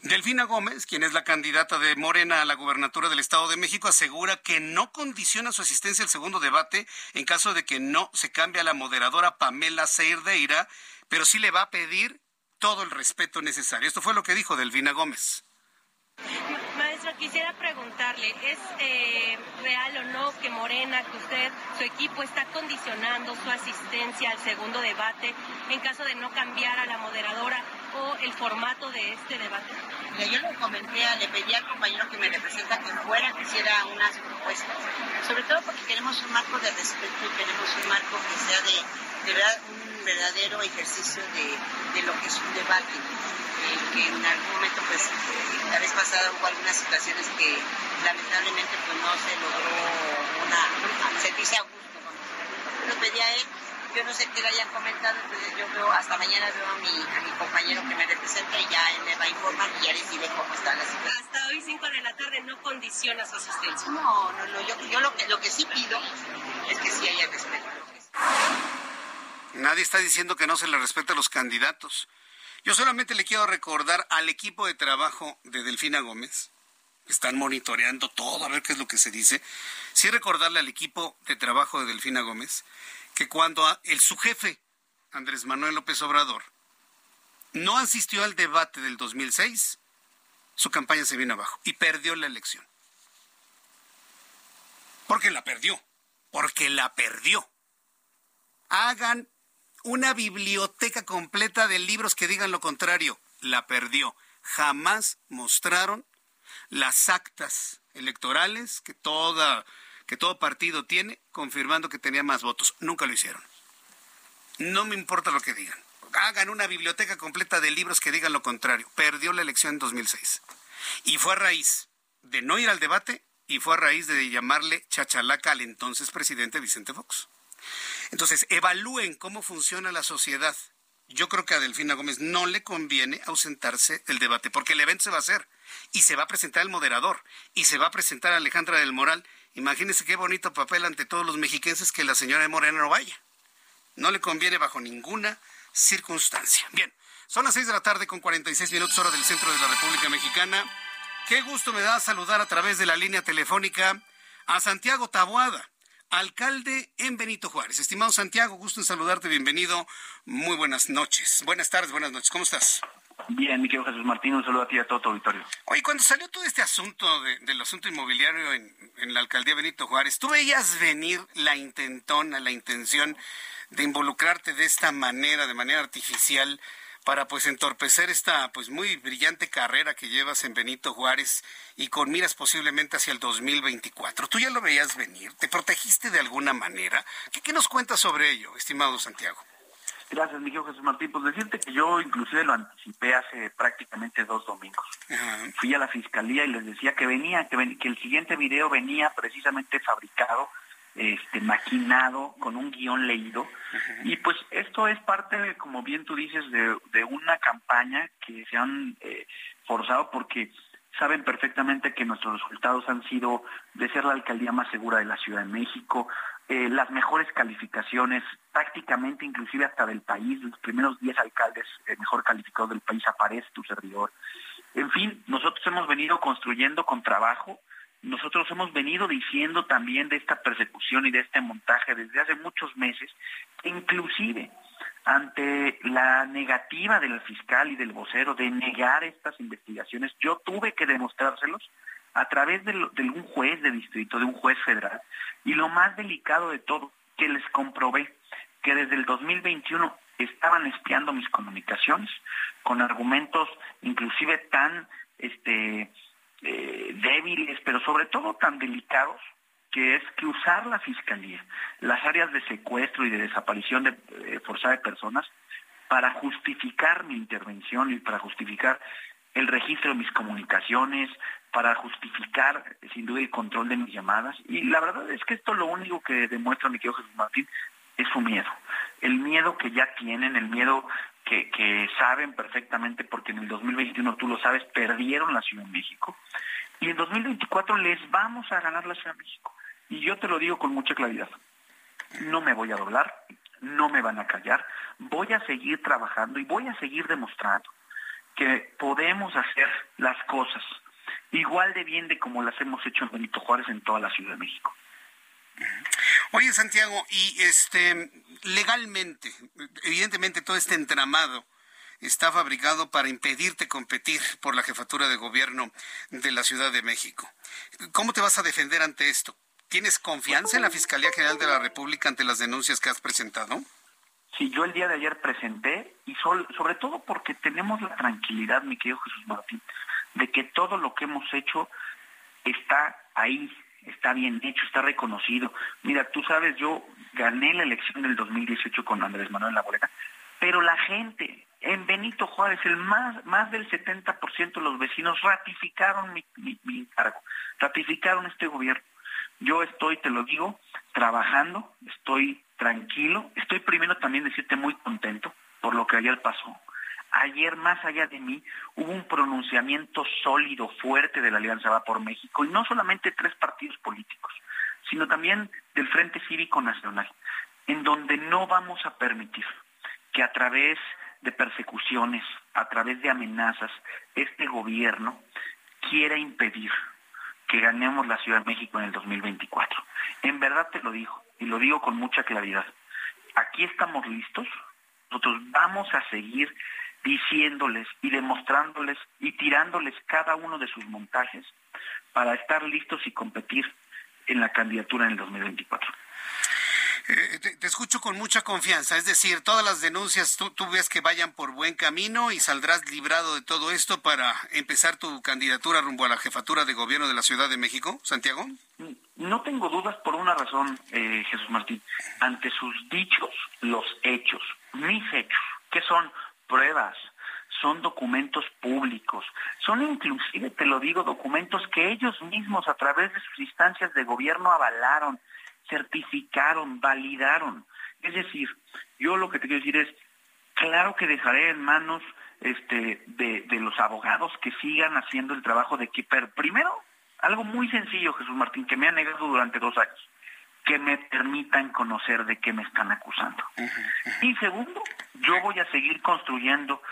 Delfina Gómez, quien es la candidata de Morena a la gubernatura del Estado de México, asegura que no condiciona su asistencia al segundo debate en caso de que no se cambie a la moderadora Pamela Cerdeira, pero sí le va a pedir todo el respeto necesario. Esto fue lo que dijo Delfina Gómez quisiera preguntarle, ¿es eh, real o no que Morena, que usted, su equipo está condicionando su asistencia al segundo debate en caso de no cambiar a la moderadora o el formato de este debate? yo le comenté, le pedí al compañero que me representa que fuera, que hiciera unas propuestas, sobre todo porque queremos un marco de respeto y queremos un marco que sea de, verdad un verdadero ejercicio de, de lo que es un debate que en algún momento, pues, la vez pasada hubo algunas situaciones que lamentablemente pues no se logró una, sentirse a gusto. Lo pedí a él, yo no sé qué le hayan comentado, entonces yo veo, hasta mañana veo a mi, a mi compañero que me representa y ya él me va a informar y ya diré cómo está la situación. Hasta hoy 5 de la tarde no condiciona su asistencia. No, no, no, yo, yo lo, que, lo que sí pido es que sí haya respeto. Nadie está diciendo que no se le respete a los candidatos. Yo solamente le quiero recordar al equipo de trabajo de Delfina Gómez, están monitoreando todo, a ver qué es lo que se dice. Sí recordarle al equipo de trabajo de Delfina Gómez que cuando el su jefe, Andrés Manuel López Obrador, no asistió al debate del 2006, su campaña se vino abajo y perdió la elección. Porque la perdió, porque la perdió. Hagan una biblioteca completa de libros que digan lo contrario. La perdió. Jamás mostraron las actas electorales que toda todo partido tiene confirmando que tenía más votos. Nunca lo hicieron. No me importa lo que digan. Hagan una biblioteca completa de libros que digan lo contrario. Perdió la elección en 2006. Y fue a raíz de no ir al debate y fue a raíz de llamarle chachalaca al entonces presidente Vicente Fox. Entonces, evalúen cómo funciona la sociedad. Yo creo que a Delfina Gómez no le conviene ausentarse del debate, porque el evento se va a hacer y se va a presentar el moderador y se va a presentar Alejandra del Moral. Imagínense qué bonito papel ante todos los mexiquenses que la señora de Morena no vaya. No le conviene bajo ninguna circunstancia. Bien, son las seis de la tarde con 46 minutos hora del centro de la República Mexicana. Qué gusto me da saludar a través de la línea telefónica a Santiago Taboada alcalde en Benito Juárez. Estimado Santiago, gusto en saludarte, bienvenido. Muy buenas noches. Buenas tardes, buenas noches. ¿Cómo estás? Bien, mi querido Jesús Martín, un saludo a ti y a todo tu auditorio. Oye, cuando salió todo este asunto del asunto inmobiliario en, en la alcaldía Benito Juárez, ¿tú veías venir la intentona, la intención de involucrarte de esta manera, de manera artificial, para pues entorpecer esta pues muy brillante carrera que llevas en Benito Juárez y con miras posiblemente hacia el 2024. Tú ya lo veías venir, te protegiste de alguna manera. ¿Qué, nos cuentas sobre ello, estimado Santiago? Gracias, Miguel Jesús Martín. Pues decirte que yo inclusive lo anticipé hace prácticamente dos domingos. Fui a la fiscalía y les decía que venía, que, que el siguiente video venía precisamente fabricado este, maquinado, con un guion leído. Y pues esto es parte, como bien tú dices, de, una campaña que se han eh, forzado porque saben perfectamente que nuestros resultados han sido de ser la alcaldía más segura de la Ciudad de México, eh, las mejores calificaciones, prácticamente inclusive hasta del país, los primeros 10 alcaldes eh, mejor calificados del país aparece tu servidor. En fin, nosotros hemos venido construyendo con trabajo nosotros hemos venido diciendo también de esta persecución y de este montaje desde hace muchos meses, inclusive ante la negativa del fiscal y del vocero de negar estas investigaciones, yo tuve que demostrárselos a través de, de, un juez de distrito, de un juez federal, y lo más delicado de todo, que les comprobé que desde el 2021 estaban espiando mis comunicaciones con argumentos inclusive tan este, eh, débiles, pero sobre todo tan delicados, que es que usar la fiscalía, las áreas de secuestro y de desaparición de, eh, forzada de personas, para justificar mi intervención y para justificar el registro de mis comunicaciones, para justificar sin duda el control de mis llamadas. Y la verdad es que esto lo único que demuestra mi querido Jesús Martín es su miedo. El miedo que ya tienen, el miedo que, saben perfectamente, porque en el 2021, tú lo sabes, perdieron la Ciudad de México. Y en 2024 les vamos a ganar la Ciudad de México. Y yo te lo digo con mucha claridad. No me voy a doblar, no me van a callar, voy a seguir trabajando y voy a seguir demostrando que podemos hacer las cosas igual de bien de como las hemos hecho en Benito Juárez en toda la Ciudad de México. Oye, Santiago, y este legalmente, evidentemente todo este entramado está fabricado para impedirte competir por la jefatura de gobierno de la Ciudad de México. ¿Cómo te vas a defender ante esto? ¿Tienes confianza en la Fiscalía General de la República ante las denuncias que has presentado? Sí, yo el día de ayer presenté y sobre todo porque tenemos la tranquilidad, mi querido Jesús Martín, de que todo lo que hemos hecho está ahí, está bien hecho, está reconocido. Mira, tú sabes, yo gané la elección del 2018 con Andrés Manuel Laborena, pero la gente en Benito Juárez, el más, más del 70% de los vecinos ratificaron mi, mi cargo, ratificaron este gobierno. Yo estoy, te lo digo, trabajando, estoy tranquilo, estoy primero también decirte muy contento por lo que ayer pasó. Ayer, más allá de mí, hubo un pronunciamiento sólido, fuerte de la Alianza Va por México, y no solamente tres partidos políticos, sino también del Frente Cívico Nacional, en donde no vamos a permitir que a través de persecuciones, a través de amenazas, este gobierno quiera impedir que ganemos la Ciudad de México en el 2024. En verdad te lo digo, y lo digo con mucha claridad. Aquí estamos listos, nosotros vamos a seguir diciéndoles y demostrándoles y tirándoles cada uno de sus montajes para estar listos y competir en la candidatura en el 2024. Eh, te, escucho con mucha confianza, es decir, todas las denuncias tú, tú, ves que vayan por buen camino y saldrás librado de todo esto para empezar tu candidatura rumbo a la jefatura de gobierno de la Ciudad de México, Santiago. No tengo dudas por una razón, eh, Jesús Martín. Ante sus dichos, los hechos, mis hechos, que son pruebas, son documentos públicos, son inclusive, te lo digo, documentos que ellos mismos a través de sus instancias de gobierno avalaron, certificaron, validaron. Es decir, yo lo que te quiero decir es, claro que dejaré en manos este, de, los abogados que sigan haciendo el trabajo de Keeper. Primero, algo muy sencillo, Jesús Martín, que me ha negado durante dos años que me permitan conocer de qué me están acusando. Y segundo, yo voy a seguir construyendo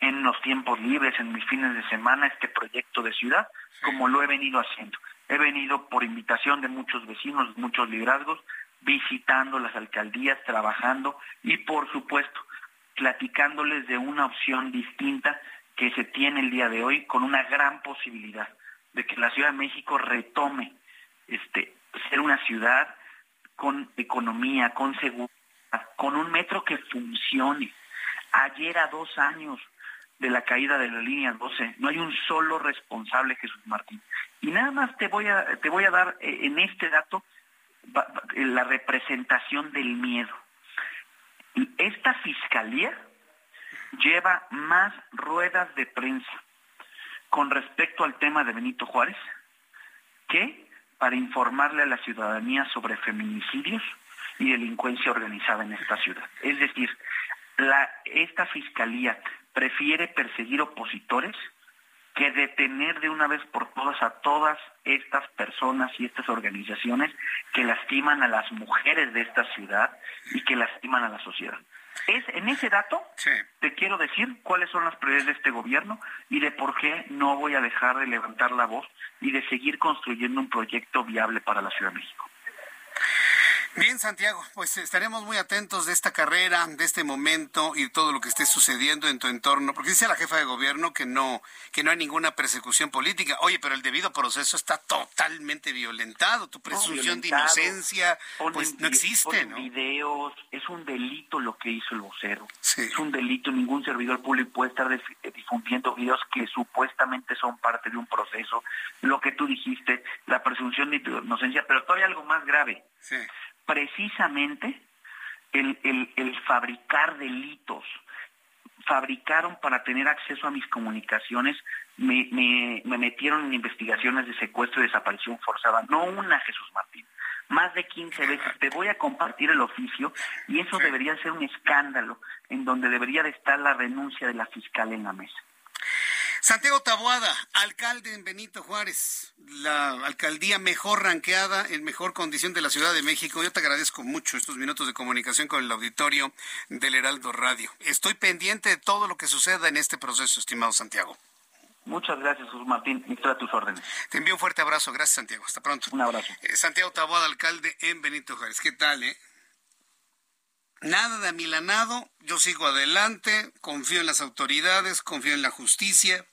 en los tiempos libres, en mis fines de semana, este proyecto de ciudad, como lo he venido haciendo. He venido por invitación de muchos vecinos, muchos liderazgos, visitando las alcaldías, trabajando y, por supuesto, platicándoles de una opción distinta que se tiene el día de hoy con una gran posibilidad de que la Ciudad de México retome este ser una ciudad con economía, con seguridad, con un metro que funcione. Ayer a dos años de la caída de la línea 12, no hay un solo responsable, Jesús Martín. Y nada más te voy a, te voy a dar eh, en este dato la representación del miedo. Esta fiscalía lleva más ruedas de prensa con respecto al tema de Benito Juárez que para informarle a la ciudadanía sobre feminicidios y delincuencia organizada en esta ciudad. Es decir, esta fiscalía prefiere perseguir opositores que detener de una vez por todas a todas estas personas y estas organizaciones que lastiman a las mujeres de esta ciudad y que lastiman a la sociedad. Es en ese dato te quiero decir cuáles son las prioridades de este gobierno y de por qué no voy a dejar de levantar la voz y de seguir construyendo un proyecto viable para la Ciudad de México. Bien, Santiago, pues estaremos muy atentos de esta carrera, de este momento y todo lo que esté sucediendo en tu entorno, porque dice la jefa de gobierno que no, que no hay ninguna persecución política. Oye, pero el debido proceso está totalmente violentado. Tu presunción de inocencia, pues no existe, ¿no? videos, es un delito lo que hizo el vocero. Es un delito, ningún servidor público puede estar difundiendo videos que supuestamente son parte de un proceso. Lo que tú dijiste, la presunción de inocencia, pero todavía algo más grave. Sí precisamente el, el, fabricar delitos. Fabricaron para tener acceso a mis comunicaciones, me, me, me metieron en investigaciones de secuestro y desaparición forzada, no una Jesús Martín, más de 15 veces. Te voy a compartir el oficio y eso debería ser un escándalo en donde debería de estar la renuncia de la fiscal en la mesa. Santiago Taboada, alcalde en Benito Juárez, la alcaldía mejor ranqueada, en mejor condición de la Ciudad de México. Yo te agradezco mucho estos minutos de comunicación con el auditorio del Heraldo Radio. Estoy pendiente de todo lo que suceda en este proceso, estimado Santiago. Muchas gracias, Jesús Martín. Estoy a tus órdenes. Te envío un fuerte abrazo. Gracias, Santiago. Hasta pronto. Un abrazo. Eh, Santiago Taboada, alcalde en Benito Juárez. ¿Qué tal, eh? Nada de amilanado, yo sigo adelante, confío en las autoridades, confío en la justicia,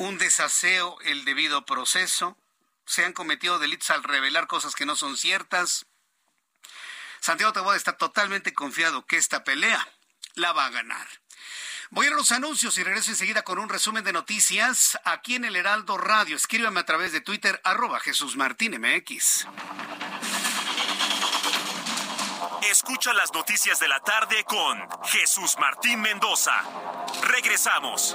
un desaseo el debido proceso, se han cometido delitos al revelar cosas que no son ciertas. Santiago Taboada está totalmente confiado que esta pelea la va a ganar. Voy a los anuncios y regreso enseguida con un resumen de noticias aquí en el Heraldo Radio. Escríbame a través de Twitter, arroba Jesús Martín MX. Escucha las noticias de la tarde con Jesús Martín Mendoza. Regresamos.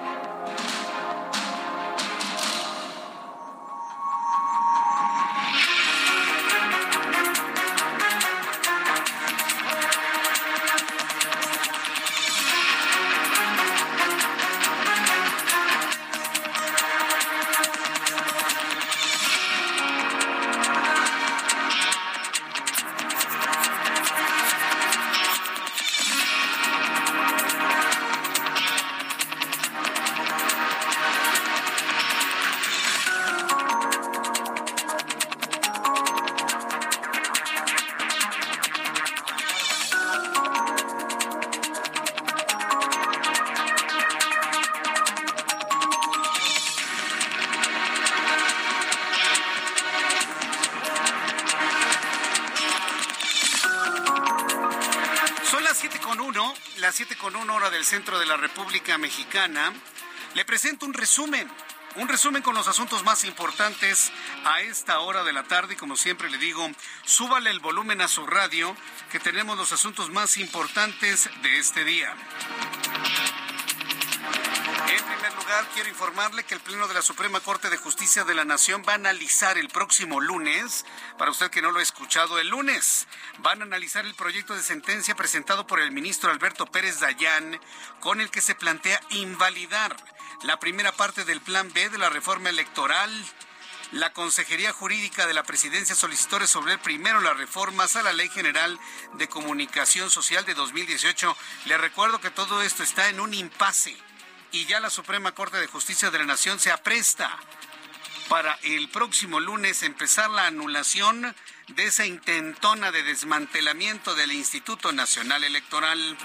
República Mexicana, le presento un resumen, un resumen con los asuntos más importantes a esta hora de la tarde. Y como siempre le digo, súbale el volumen a su radio, que tenemos los asuntos más importantes de este día. En primer lugar, quiero informarle que el Pleno de la Suprema Corte de Justicia de la Nación va a analizar el próximo lunes, para usted que no lo ha escuchado el lunes, van a analizar el proyecto de sentencia presentado por el ministro Alberto Pérez Dayán, con el que se plantea invalidar la primera parte del Plan B de la reforma electoral. La Consejería Jurídica de la Presidencia solicitó resolver primero las reformas a la Ley General de Comunicación Social de 2018. Le recuerdo que todo esto está en un impasse y ya la Suprema Corte de Justicia de la Nación se apresta para el próximo lunes empezar la anulación de esa intentona de desmantelamiento del Instituto Nacional Electoral.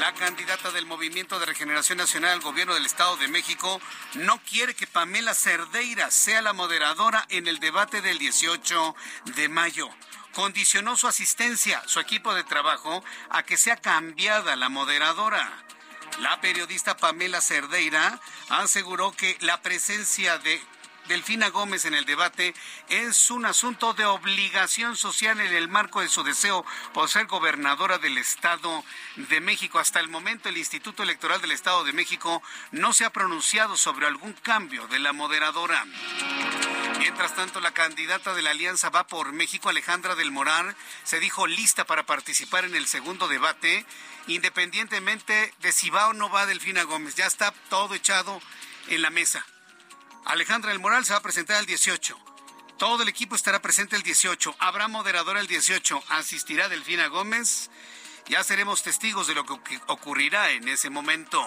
La candidata del Movimiento de Regeneración Nacional al Gobierno del Estado de México no quiere que Pamela Cerdeira sea la moderadora en el debate del 18 de mayo condicionó su asistencia, su equipo de trabajo, a que sea cambiada la moderadora. La periodista Pamela Cerdeira aseguró que la presencia de Delfina Gómez en el debate es un asunto de obligación social en el marco de su deseo por ser gobernadora del Estado de México. Hasta el momento el Instituto Electoral del Estado de México no se ha pronunciado sobre algún cambio de la moderadora. Mientras tanto, la candidata de la Alianza Va por México, Alejandra del Morar, se dijo lista para participar en el segundo debate, independientemente de si va o no va Delfina Gómez. Ya está todo echado en la mesa. Alejandra del Moral se va a presentar el 18. Todo el equipo estará presente el 18. Habrá moderadora el 18. Asistirá Delfina Gómez. Ya seremos testigos de lo que ocurrirá en ese momento.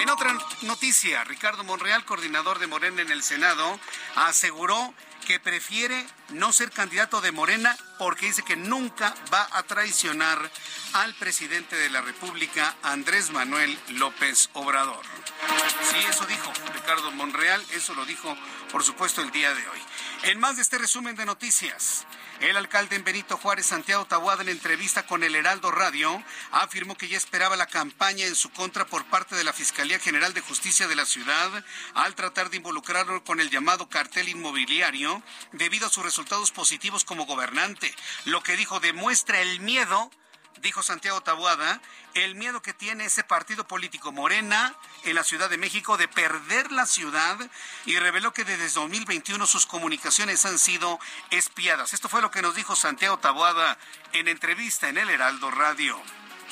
En otra noticia, Ricardo Monreal, coordinador de Morena en el Senado, aseguró que prefiere no ser candidato de Morena porque dice que nunca va a traicionar al presidente de la República, Andrés Manuel López Obrador. Sí, eso dijo Ricardo Monreal, eso lo dijo, por supuesto, el día de hoy. En más de este resumen de noticias, el alcalde en Benito Juárez, Santiago Tabuada, en entrevista con el Heraldo Radio, afirmó que ya esperaba la campaña en su contra por parte de la Fiscalía General de Justicia de la ciudad al tratar de involucrarlo con el llamado cartel inmobiliario debido a sus resultados positivos como gobernante. Lo que dijo demuestra el miedo dijo Santiago Tabuada, el miedo que tiene ese partido político Morena en la Ciudad de México de perder la ciudad y reveló que desde 2021 sus comunicaciones han sido espiadas. Esto fue lo que nos dijo Santiago Tabuada en entrevista en el Heraldo Radio.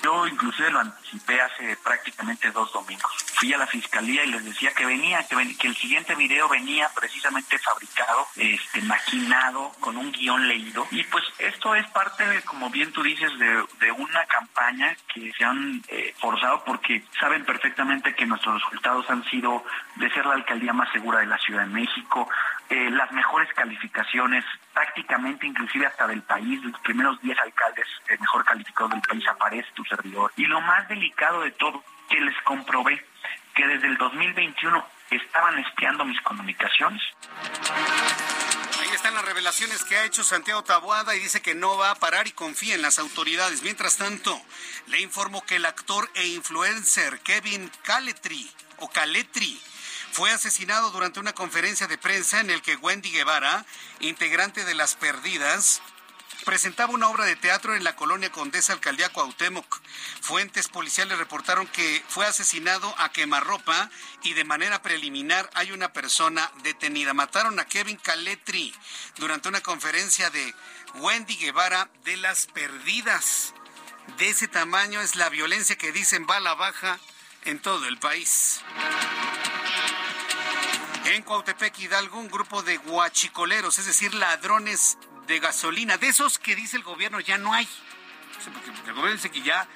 Yo inclusive lo anticipé hace prácticamente dos domingos. Fui a la fiscalía y les decía que venía, que, que el siguiente video venía precisamente fabricado, este, maquinado, con un guion leído. Y pues esto es parte, como bien tú dices, de, de una campaña que se han eh, forzado porque saben perfectamente que nuestros resultados han sido de ser la alcaldía más segura de la Ciudad de México, eh, las mejores calificaciones prácticamente inclusive hasta del país, los primeros 10 alcaldes eh, mejor calificados del país aparece tu servidor. Y lo más delicado de todo, que les comprobé que desde el 2021 estaban espiando mis comunicaciones. Ahí están las revelaciones que ha hecho Santiago Taboada y dice que no va a parar y confía en las autoridades. Mientras tanto, le informo que el actor e influencer Kevin Caletri o Caletri fue asesinado durante una conferencia de prensa en el que Wendy Guevara, integrante de Las Perdidas, presentaba una obra de teatro en la colonia Condesa Alcaldía Cuauhtémoc. Fuentes policiales reportaron que fue asesinado a quemarropa y de manera preliminar hay una persona detenida. Mataron a Kevin Caletri durante una conferencia de Wendy Guevara de Las Perdidas. De ese tamaño es la violencia que dicen va a la baja en todo el país. En Cuautepec Hidalgo, un grupo de guachicoleros, es decir, ladrones de gasolina, de esos que dice el gobierno ya no hay. Porque el gobierno dice que ya,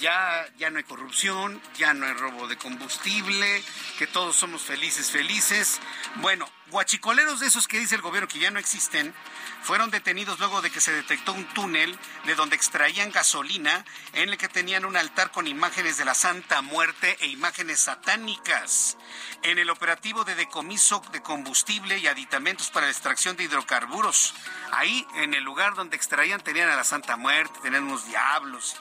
ya, ya no hay corrupción, ya no hay robo de combustible, que todos somos felices, felices. Bueno, guachicoleros de esos que dice el gobierno que ya no existen, fueron detenidos luego de que se detectó un túnel de donde extraían gasolina en el que tenían un altar con imágenes de la Santa Muerte e imágenes satánicas. En el operativo de decomiso de combustible y aditamentos para la extracción de hidrocarburos, ahí en el lugar donde extraían tenían a la Santa Muerte, tenían unos diablos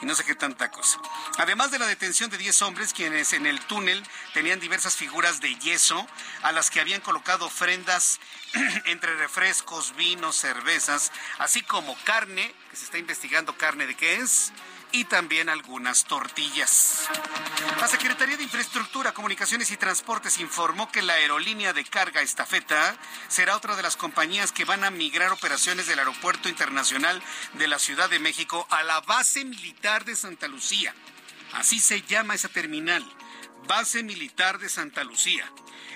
y no sé qué tanta cosa. Además de la detención de 10 hombres quienes en el túnel tenían diversas figuras de yeso a las que habían colocado ofrendas [clears throat] entre refrescos, vinos, cervezas, así como carne, que se está investigando carne de qué es, y también algunas tortillas. La Secretaría de Infraestructura, Comunicaciones y Transportes informó que la aerolínea de carga Estafeta será otra de las compañías que van a migrar operaciones del Aeropuerto Internacional de la Ciudad de México a la base militar de Santa Lucía. Así se llama esa terminal, Base Militar de Santa Lucía.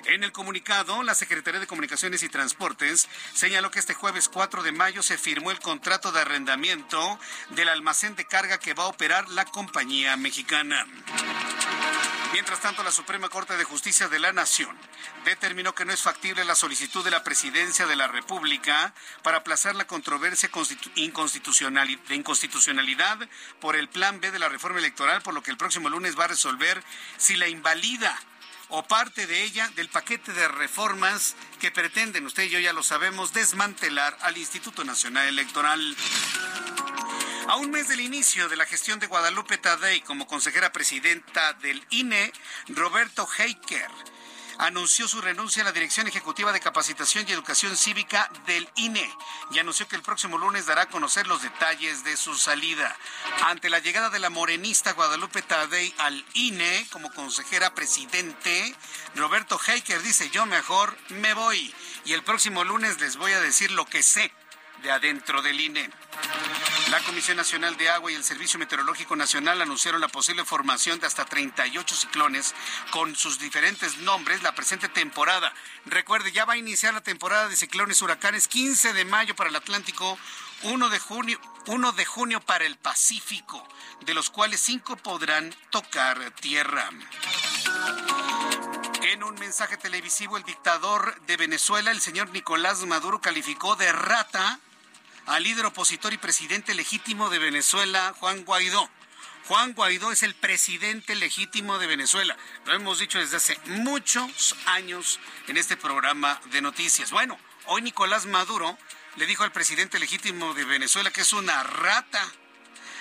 En el comunicado, la Secretaría de Comunicaciones y Transportes señaló que este jueves 4 de mayo se firmó el contrato de arrendamiento del almacén de carga que va a operar la compañía mexicana. Mientras tanto, la Suprema Corte de Justicia de la Nación determinó que no es factible la solicitud de la Presidencia de la República para aplazar la controversia de inconstitucionalidad por el Plan B de la reforma electoral, por lo que el próximo lunes va a resolver si la invalida o parte de ella del paquete de reformas que pretenden, usted y yo ya lo sabemos, desmantelar al Instituto Nacional Electoral. A un mes del inicio de la gestión de Guadalupe Tadei como consejera presidenta del INE, Roberto Heiker anunció su renuncia a la Dirección Ejecutiva de Capacitación y Educación Cívica del INE y anunció que el próximo lunes dará a conocer los detalles de su salida. Ante la llegada de la morenista Guadalupe Tadei al INE como consejera presidente, Roberto Heiker dice yo mejor me voy y el próximo lunes les voy a decir lo que sé de adentro del INE. La Comisión Nacional de Agua y el Servicio Meteorológico Nacional anunciaron la posible formación de hasta 38 ciclones con sus diferentes nombres la presente temporada. Recuerde, ya va a iniciar la temporada de ciclones huracanes 15 de mayo para el Atlántico, 1 de junio, 1 de junio para el Pacífico, de los cuales 5 podrán tocar tierra. En un mensaje televisivo, el dictador de Venezuela, el señor Nicolás Maduro, calificó de rata al líder opositor y presidente legítimo de Venezuela, Juan Guaidó. Juan Guaidó es el presidente legítimo de Venezuela. Lo hemos dicho desde hace muchos años en este programa de noticias. Bueno, hoy Nicolás Maduro le dijo al presidente legítimo de Venezuela que es una rata,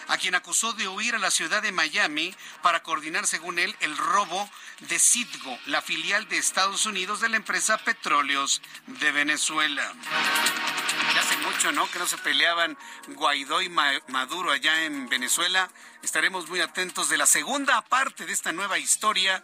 a quien acusó de huir a la ciudad de Miami para coordinar, según él, el robo de Citgo, la filial de Estados Unidos de la empresa Petróleos de Venezuela. Mucho, ¿no? Que no se peleaban Guaidó y Maduro allá en Venezuela. Estaremos muy atentos de la segunda parte de esta nueva historia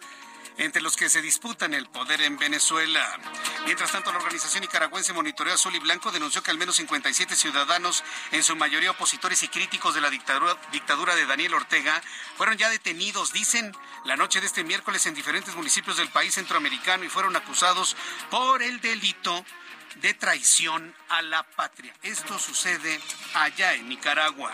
entre los que se disputan el poder en Venezuela. Mientras tanto, la organización nicaragüense Monitoreo Azul y Blanco denunció que al menos 57 ciudadanos, en su mayoría opositores y críticos de la dictadura, dictadura de Daniel Ortega, fueron ya detenidos, dicen, la noche de este miércoles en diferentes municipios del país centroamericano y fueron acusados por el delito de traición a la patria. Esto sucede allá en Nicaragua.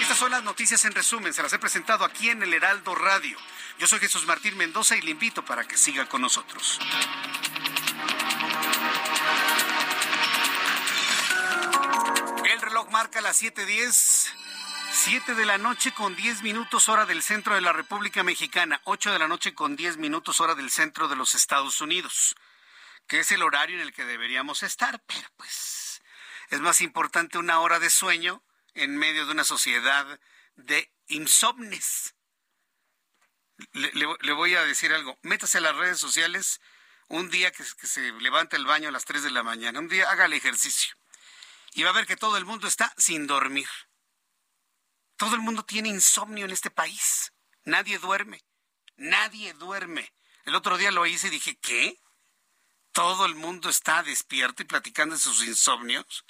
Estas son las noticias en resumen, se las he presentado aquí en el Heraldo Radio. Yo soy Jesús Martín Mendoza y le invito para que siga con nosotros. El reloj marca las 7:10. 7 de la noche con 10 minutos hora del centro de la República Mexicana, 8 de la noche con 10 minutos hora del centro de los Estados Unidos que es el horario en el que deberíamos estar, pero pues es más importante una hora de sueño en medio de una sociedad de insomnes. Le, voy a decir algo, métase a las redes sociales un día que, que se levanta el baño a las 3 de la mañana, un día haga el ejercicio y va a ver que todo el mundo está sin dormir. Todo el mundo tiene insomnio en este país. Nadie duerme. Nadie duerme. El otro día lo hice y dije, ¿qué? Todo el mundo está despierto y platicando de sus insomnios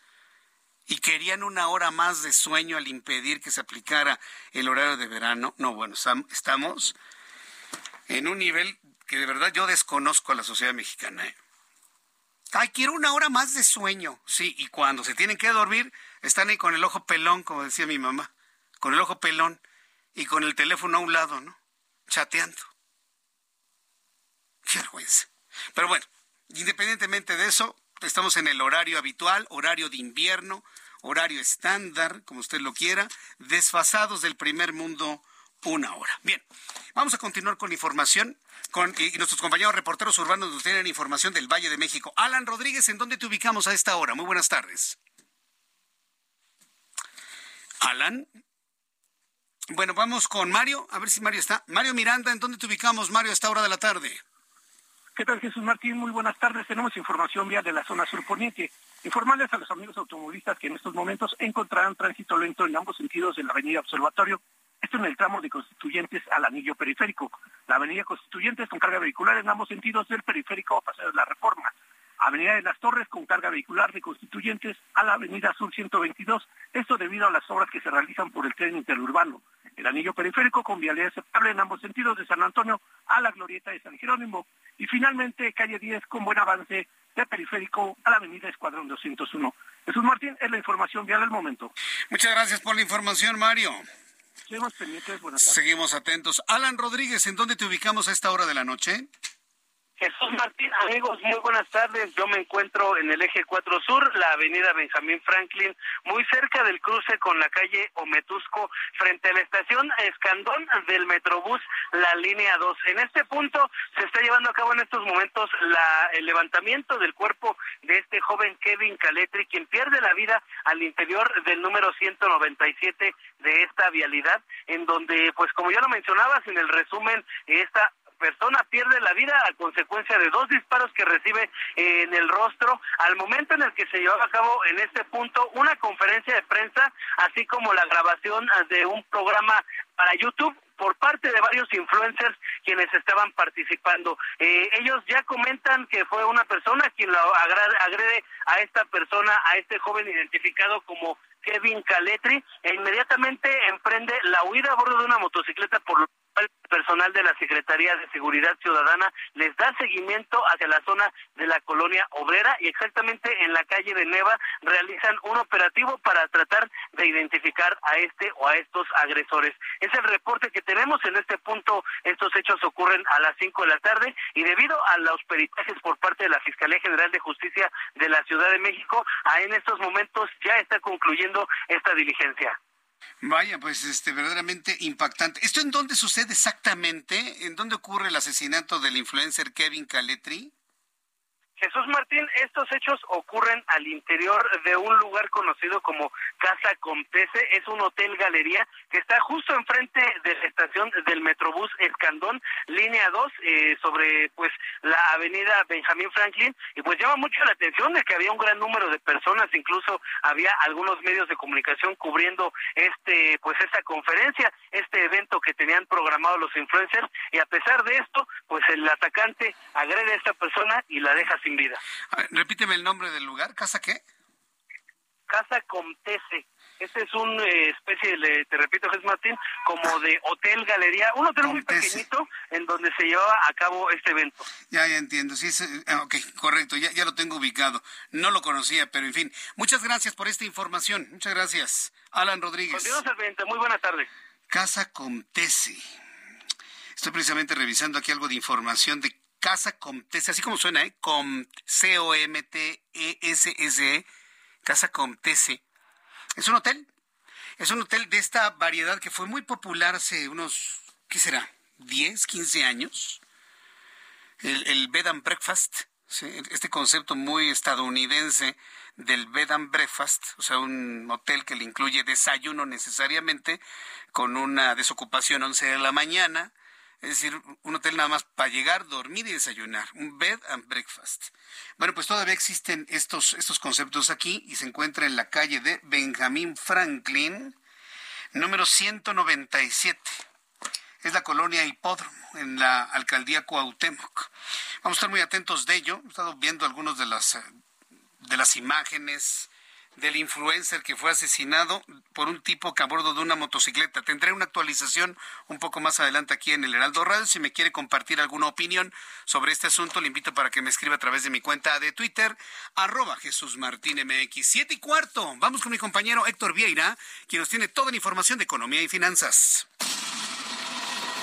y querían una hora más de sueño al impedir que se aplicara el horario de verano. No, bueno, estamos en un nivel que de verdad yo desconozco a la sociedad mexicana. ¿eh? Ay, quiero una hora más de sueño. Sí, y cuando se tienen que dormir, están ahí con el ojo pelón, como decía mi mamá, con el ojo pelón y con el teléfono a un lado, ¿no? Chateando. Qué vergüenza. Pero bueno, Independientemente de eso, estamos en el horario habitual, horario de invierno, horario estándar, como usted lo quiera, desfasados del primer mundo una hora. Bien, vamos a continuar con información. Con, y nuestros compañeros reporteros urbanos nos tienen información del Valle de México. Alan Rodríguez, ¿en dónde te ubicamos a esta hora? Muy buenas tardes. Alan. Bueno, vamos con Mario, a ver si Mario está. Mario Miranda, ¿en dónde te ubicamos, Mario, a esta hora de la tarde? ¿Qué tal, Jesús Martín? Muy buenas tardes. Tenemos información vía de la zona surponiente. Informarles a los amigos automovilistas que en estos momentos encontrarán tránsito lento en ambos sentidos en la avenida Observatorio. Esto en el tramo de Constituyentes al anillo periférico. La avenida Constituyentes con carga vehicular en ambos sentidos del periférico a de la reforma. Avenida de las Torres con carga vehicular de Constituyentes a la Avenida Sur 122, esto debido a las obras que se realizan por el tren interurbano. El anillo periférico con vialidad aceptable en ambos sentidos de San Antonio a la glorieta de San Jerónimo. Y finalmente, calle 10 con buen avance de periférico a la avenida Escuadrón 201. Jesús Martín, es la información vial al momento. Muchas gracias por la información, Mario. Seguimos pendientes, buenas tardes. Seguimos atentos. Alan Rodríguez, ¿en dónde te ubicamos a esta hora de la noche? Jesús Martín, amigos, muy buenas tardes. Yo me encuentro en el eje 4 Sur, la avenida Benjamín Franklin, muy cerca del cruce con la calle Ometusco, frente a la estación Escandón del Metrobús, la línea 2. En este punto se está llevando a cabo en estos momentos la, el levantamiento del cuerpo de este joven Kevin Caletri, quien pierde la vida al interior del número 197 de esta vialidad, en donde, pues como ya lo mencionabas en el resumen, esta persona pierde la vida a consecuencia de dos disparos que recibe en el rostro al momento en el que se llevaba a cabo en este punto una conferencia de prensa, así como la grabación de un programa para YouTube por parte de varios influencers quienes estaban participando. Eh, ellos ya comentan que fue una persona quien lo agrede a esta persona, a este joven identificado como Kevin Caletri, e inmediatamente emprende la huida a bordo de una motocicleta por personal de la Secretaría de Seguridad Ciudadana les da seguimiento hacia la zona de la colonia obrera y exactamente en la calle de Neva realizan un operativo para tratar de identificar a este o a estos agresores. Es el reporte que tenemos en este punto. Estos hechos ocurren a las 5 de la tarde y debido a los peritajes por parte de la Fiscalía General de Justicia de la Ciudad de México, en estos momentos ya está concluyendo esta diligencia. Vaya, pues este verdaderamente impactante. ¿Esto en dónde sucede exactamente? ¿En dónde ocurre el asesinato del influencer Kevin Caletri? Jesús Martín, estos hechos ocurren al interior de un lugar conocido como Casa Comtese, es un hotel galería que está justo enfrente de la estación del Metrobús Escandón, línea 2, eh, sobre pues la avenida Benjamín Franklin, y pues llama mucho la atención de que había un gran número de personas, incluso había algunos medios de comunicación cubriendo este pues esta conferencia, este evento que tenían programado los influencers, y a pesar de esto, pues el atacante agrede a esta persona y la deja sin vida. repíteme el nombre del lugar, ¿casa qué? Casa Comtese. Este es una eh, especie, de, te repito, Jesús Martín, como de hotel galería, un hotel muy pequeñito en donde se llevaba a cabo este evento. Ya, ya entiendo. Sí, ah, ok, correcto, ya, ya lo tengo ubicado. No lo conocía, pero en fin. Muchas gracias por esta información. Muchas gracias. Alan Rodríguez. Continuamos Muy buena tarde. Casa Comtese. Estoy precisamente revisando aquí algo de información de Casa Comtese, así como suena, ¿eh? Com, C-O-M-T-E-S-S-E, e, Casa Comtese. Es un hotel, es un hotel de esta variedad que fue muy popular hace unos, ¿qué será? 10, 15 años. El, el bed and breakfast, este concepto muy estadounidense del bed and breakfast, o sea, un hotel que le incluye desayuno necesariamente, con una desocupación 11 de la mañana, es decir, un hotel nada más para llegar, dormir y desayunar, un bed and breakfast. Bueno, pues todavía existen estos, estos conceptos aquí y se encuentra en la calle de Benjamin Franklin, número 197. Es la colonia Hipódromo, en la alcaldía Cuauhtémoc. Vamos a estar muy atentos de ello. He estado viendo algunas de las, de las imágenes, del influencer que fue asesinado por un tipo que a bordo de una motocicleta. Tendré una actualización un poco más adelante aquí en el Heraldo Radio. Si me quiere compartir alguna opinión sobre este asunto, le invito para que me escriba a través de mi cuenta de Twitter, arroba Jesús Martín MX. Siete y cuarto. Vamos con mi compañero Héctor Vieira, quien nos tiene toda la información de economía y finanzas.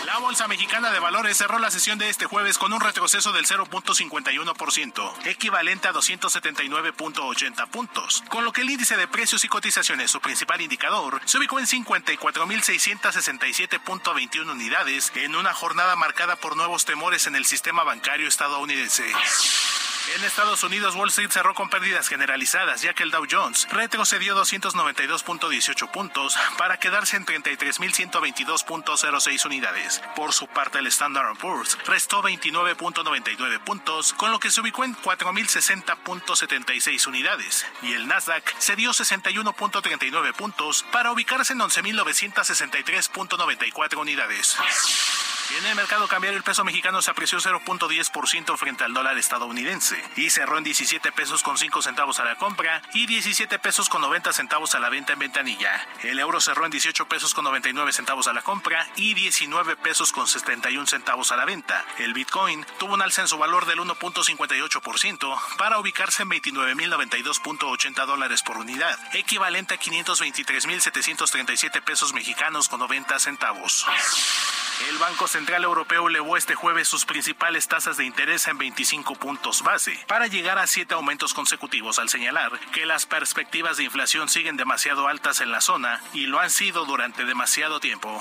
La Bolsa Mexicana de Valores cerró la sesión de este jueves con un retroceso del 0.51%, equivalente a 279.80 puntos, con lo que el índice de precios y cotizaciones, su principal indicador, se ubicó en 54.667.21 unidades en una jornada marcada por nuevos temores en el sistema bancario estadounidense. En Estados Unidos, Wall Street cerró con pérdidas generalizadas, ya que el Dow Jones retrocedió 292.18 puntos para quedarse en 33.122.06 unidades. Por su parte, el Standard Poor's restó 29.99 puntos, con lo que se ubicó en 4.060.76 unidades, y el Nasdaq cedió 61.39 puntos para ubicarse en 11.963.94 unidades. En el mercado cambiario el peso mexicano se apreció 0.10% frente al dólar estadounidense y cerró en 17 pesos con 5 centavos a la compra y 17 pesos con 90 centavos a la venta en ventanilla. El euro cerró en 18 pesos con 99 centavos a la compra y 19 pesos con 71 centavos a la venta. El Bitcoin tuvo un alza en su valor del 1.58% para ubicarse en 29.092.80 dólares por unidad, equivalente a 523.737 pesos mexicanos con 90 centavos. El Banco Central Europeo elevó este jueves sus principales tasas de interés en 25 puntos base, para llegar a siete aumentos consecutivos al señalar que las perspectivas de inflación siguen demasiado altas en la zona y lo han sido durante demasiado tiempo.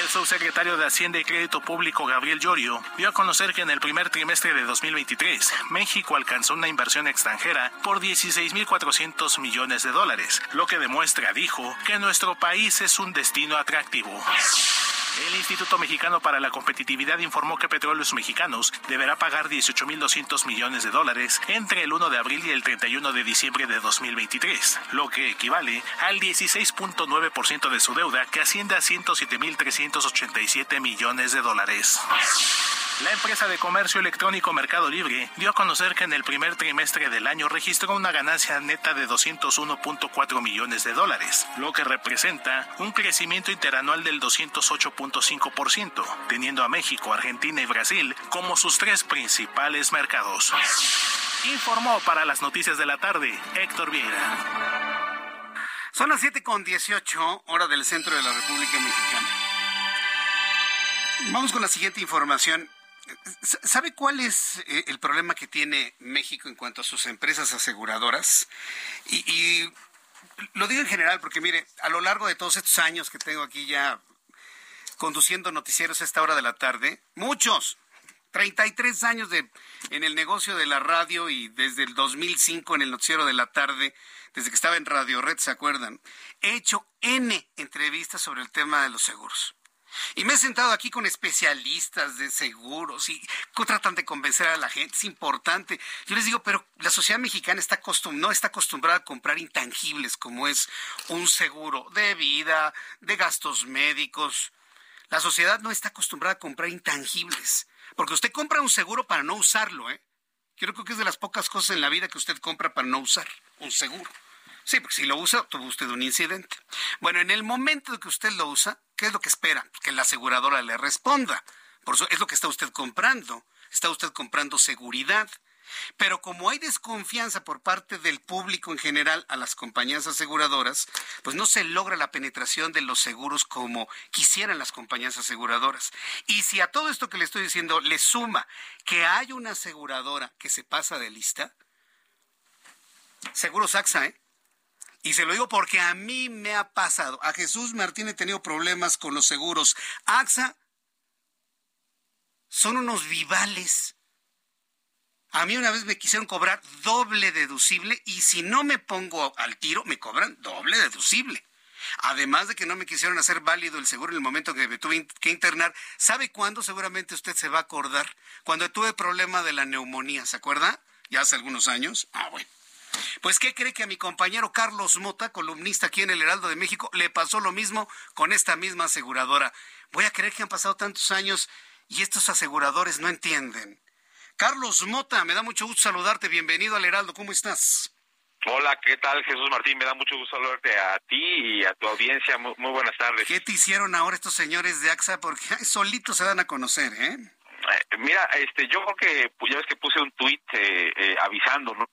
El subsecretario de Hacienda y Crédito Público, Gabriel Llorio, dio a conocer que en el primer trimestre de 2023, México alcanzó una inversión extranjera por 16.400 millones de dólares, lo que demuestra, dijo, que nuestro país es un destino atractivo. El Instituto Mexicano para la Competitividad informó que Petróleos Mexicanos deberá pagar 18.200 millones de dólares entre el 1 de abril y el 31 de diciembre de 2023, lo que equivale al 16.9% de su deuda que asciende a 107.387 millones de dólares. La empresa de comercio electrónico Mercado Libre dio a conocer que en el primer trimestre del año registró una ganancia neta de 201.4 millones de dólares, lo que representa un crecimiento interanual del 208.5%, teniendo a México, Argentina y Brasil como sus tres principales mercados. Informó para las noticias de la tarde Héctor Vieira. Son las 7 con 18, hora del centro de la República Mexicana. Vamos con la siguiente información. ¿Sabe cuál es eh, el problema que tiene México en cuanto a sus empresas aseguradoras? Y, lo digo en general porque, mire, a lo largo de todos estos años que tengo aquí ya conduciendo noticieros a esta hora de la tarde, muchos, 33 años de, en el negocio de la radio y desde el 2005 en el noticiero de la tarde, desde que estaba en Radio Red, ¿se acuerdan? He hecho N entrevistas sobre el tema de los seguros. Y me he sentado aquí con especialistas de seguros y tratan de convencer a la gente. Es importante. Yo les digo, pero la sociedad mexicana está no está acostumbrada a comprar intangibles como es un seguro de vida, de gastos médicos. La sociedad no está acostumbrada a comprar intangibles. Porque usted compra un seguro para no usarlo, ¿eh? Creo que es de las pocas cosas en la vida que usted compra para no usar un seguro. Sí, porque si lo usa, tuvo usted un incidente. Bueno, en el momento que usted lo usa, ¿qué es lo que espera? Que la aseguradora le responda. Por eso es lo que está usted comprando. Está usted comprando seguridad. Pero como hay desconfianza por parte del público en general a las compañías aseguradoras, pues no se logra la penetración de los seguros como quisieran las compañías aseguradoras. Y si a todo esto que le estoy diciendo le suma que hay una aseguradora que se pasa de lista, Seguro Saxa, ¿eh? Y se lo digo porque a mí me ha pasado. A Jesús Martín he tenido problemas con los seguros. AXA son unos vivales. A mí una vez me quisieron cobrar doble deducible y si no me pongo al tiro, me cobran doble deducible. Además de que no me quisieron hacer válido el seguro en el momento que me tuve que internar. ¿Sabe cuándo? Seguramente usted se va a acordar. Cuando tuve problema de la neumonía, ¿se acuerda? Ya hace algunos años. Ah, bueno. Pues, ¿qué cree que a mi compañero Carlos Mota, columnista aquí en el Heraldo de México, le pasó lo mismo con esta misma aseguradora? Voy a creer que han pasado tantos años y estos aseguradores no entienden. Carlos Mota, me da mucho gusto saludarte. Bienvenido al Heraldo. ¿Cómo estás? Hola, ¿qué tal Jesús Martín? Me da mucho gusto saludarte a ti y a tu audiencia. Muy, buenas tardes. ¿Qué te hicieron ahora estos señores de AXA? Porque [laughs] solitos se dan a conocer, ¿eh? eh mira, este, yo creo que pues, ya ves que puse un tuit eh, eh, avisando, ¿no?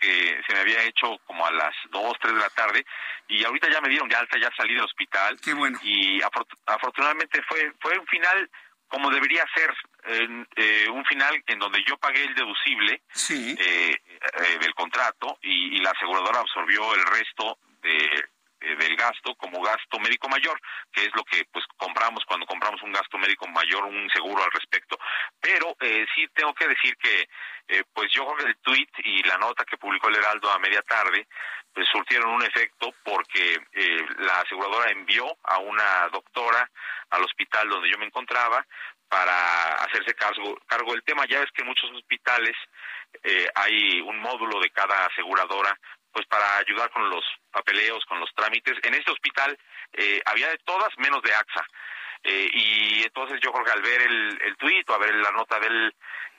que se me había hecho como a las 2, 3 de la tarde y ahorita ya me dieron de alta, ya salí del hospital. Qué bueno. Y afortunadamente fue fue un final como debería ser, eh, un final en donde yo pagué el deducible eh, eh, del contrato y, y la aseguradora absorbió el resto de eh, del gasto como gasto médico mayor, que es lo que pues compramos cuando compramos un gasto médico mayor, un seguro al respecto. Pero eh, sí tengo que decir que eh, pues yo creo que el tweet y la nota que publicó el Heraldo a media tarde pues surtieron un efecto porque eh, la aseguradora envió a una doctora al hospital donde yo me encontraba para hacerse cargo, cargo del tema. Ya ves que en muchos hospitales eh, hay un módulo de cada aseguradora pues para ayudar con los papeleos, con los trámites. En este hospital eh, había de todas menos de AXA. Eh, y entonces yo creo que al ver el, el tuit o a ver la nota del,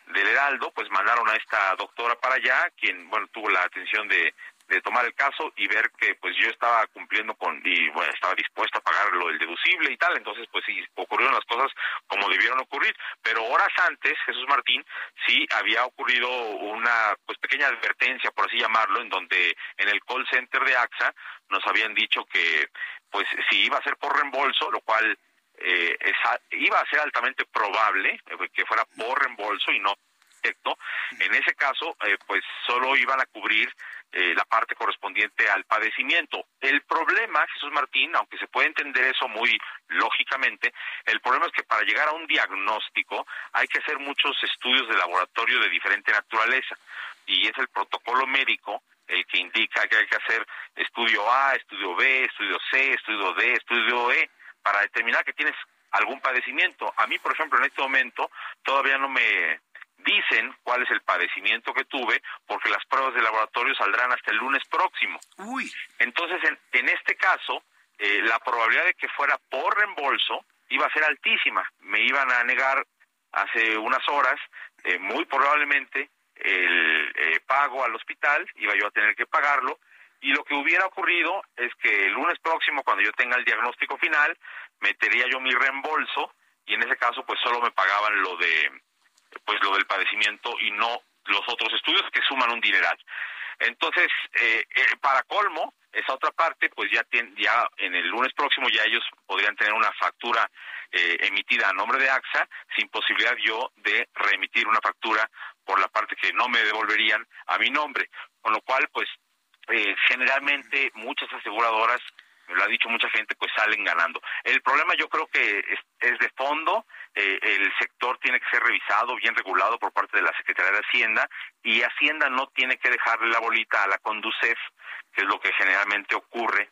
del Heraldo, pues mandaron a esta doctora para allá, quien, bueno, tuvo la atención de, de tomar el caso y ver que pues yo estaba cumpliendo con y bueno estaba dispuesto a pagar lo del deducible y tal. Entonces pues sí ocurrieron las cosas como debieron ocurrir. Pero horas antes Jesús Martín sí había ocurrido una pues pequeña advertencia por así llamarlo en donde en el call center de AXA nos habían dicho que pues si iba a ser por reembolso lo cual eh, iba a ser altamente probable eh, que fuera por reembolso y no directo en ese caso eh, pues solo iban a cubrir eh, la parte correspondiente al padecimiento. El problema, Jesús Martín, aunque se puede entender eso muy lógicamente, el problema es que para llegar a un diagnóstico hay que hacer muchos estudios de laboratorio de diferente naturaleza y es el protocolo médico el que indica que hay que hacer estudio A, estudio B, estudio C, estudio D, estudio E, para determinar que tienes algún padecimiento. A mí, por ejemplo, en este momento todavía no me dicen cuál es el padecimiento que tuve porque las pruebas de laboratorio saldrán hasta el lunes próximo. Uy. Entonces, en, en este caso, eh, la probabilidad de que fuera por reembolso iba a ser altísima. Me iban a negar hace unas horas, eh, muy probablemente, el eh, pago al hospital, iba yo a tener que pagarlo, y lo que hubiera ocurrido es que el lunes próximo, cuando yo tenga el diagnóstico final, metería yo mi reembolso, y en ese caso, pues solo me pagaban lo de, pues lo del padecimiento y no los otros estudios que suman un dineral. Entonces, eh, para colmo, esa otra parte, pues ya, ya en el lunes próximo ya ellos podrían tener una factura eh, emitida a nombre de AXA sin posibilidad yo de reemitir una factura por la parte que no me devolverían a mi nombre. Con lo cual, pues eh, generalmente muchas aseguradoras, lo ha dicho mucha gente, pues salen ganando. El problema yo creo que es, de fondo, eh, el sector tiene que ser revisado, bien regulado por parte de la Secretaría de Hacienda y Hacienda no tiene que dejarle la bolita a la Conducef que es lo que generalmente ocurre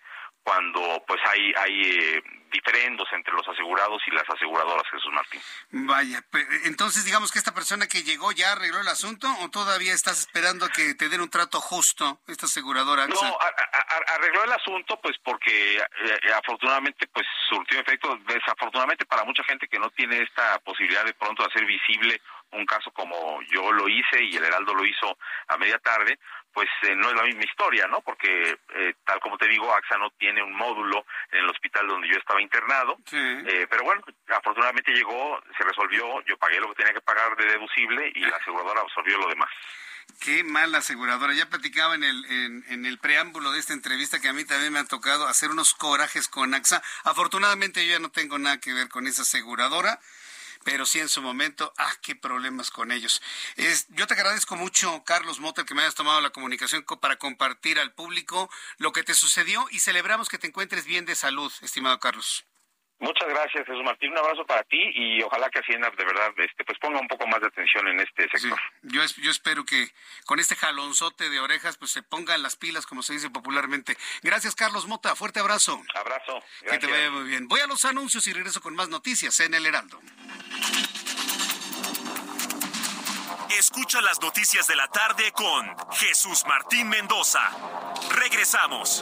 cuando pues hay hay eh, diferendos entre los asegurados y las aseguradoras, Jesús Martín. Vaya, entonces digamos que esta persona que llegó ya arregló el asunto o todavía estás esperando a que te den un trato justo esta aseguradora. No, arregló el asunto pues porque eh, afortunadamente pues surtió efecto, desafortunadamente para mucha gente que no tiene esta posibilidad de pronto de hacer visible un caso como yo lo hice y el Heraldo lo hizo a media tarde, pues eh, no es la misma historia, ¿no? Porque eh, tal como te digo, AXA no tiene un módulo en el hospital donde yo estaba internado, eh, pero bueno, afortunadamente llegó, se resolvió, yo pagué lo que tenía que pagar de deducible y la aseguradora absorbió lo demás. Qué mala aseguradora. Ya platicaba en el, en, en, el preámbulo de esta entrevista que a mí también me ha tocado hacer unos corajes con AXA. Afortunadamente yo ya no tengo nada que ver con esa aseguradora pero sí en su momento, ah, qué problemas con ellos. Es, yo te agradezco mucho, Carlos Mota, que me hayas tomado la comunicación para compartir al público lo que te sucedió y celebramos que te encuentres bien de salud, estimado Carlos. Muchas gracias, Jesús Martín. Un abrazo para ti y ojalá que Hacienda de verdad este, pues ponga un poco más de atención en este sector. yo, yo espero que con este jalonzote de orejas pues se pongan las pilas, como se dice popularmente. Gracias, Carlos Mota. Fuerte abrazo. Abrazo. Que te vaya muy bien. Voy a los anuncios y regreso con más noticias en El Heraldo. Escucha las noticias de la tarde con Jesús Martín Mendoza. Regresamos.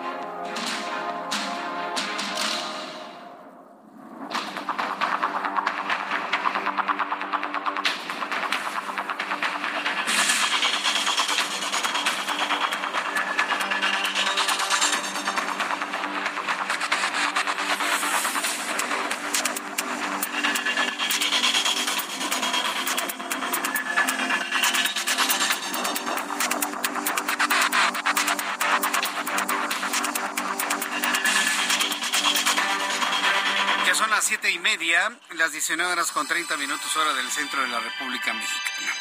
Las 19 horas con 30 minutos hora del centro de la República Mexicana.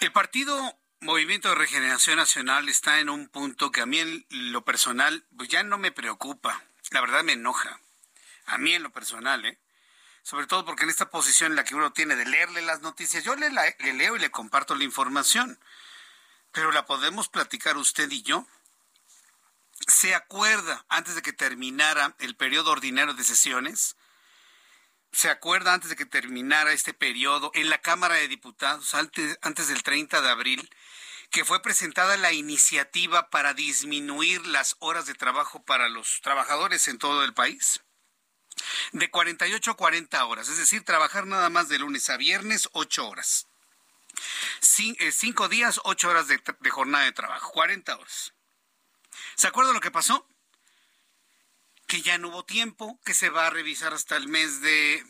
El partido Movimiento de Regeneración Nacional está en un punto que a mí en lo personal pues ya no me preocupa, la verdad me enoja. A mí en lo personal, ¿eh? Sobre todo porque en esta posición en la que uno tiene de leerle las noticias, yo le, le leo y le comparto la información, pero la podemos platicar usted y yo se acuerda antes de que terminara el periodo ordinario de sesiones, se acuerda antes de que terminara este periodo en la Cámara de Diputados, antes, del 30 de abril, que fue presentada la iniciativa para disminuir las horas de trabajo para los trabajadores en todo el país. De 48 a 40 horas, es decir, trabajar nada más de lunes a viernes, 8 horas. Eh, cinco días, 8 horas de, de jornada de trabajo, 40 horas. ¿Se acuerda lo que pasó? Que ya no hubo tiempo, que se va a revisar hasta el mes de,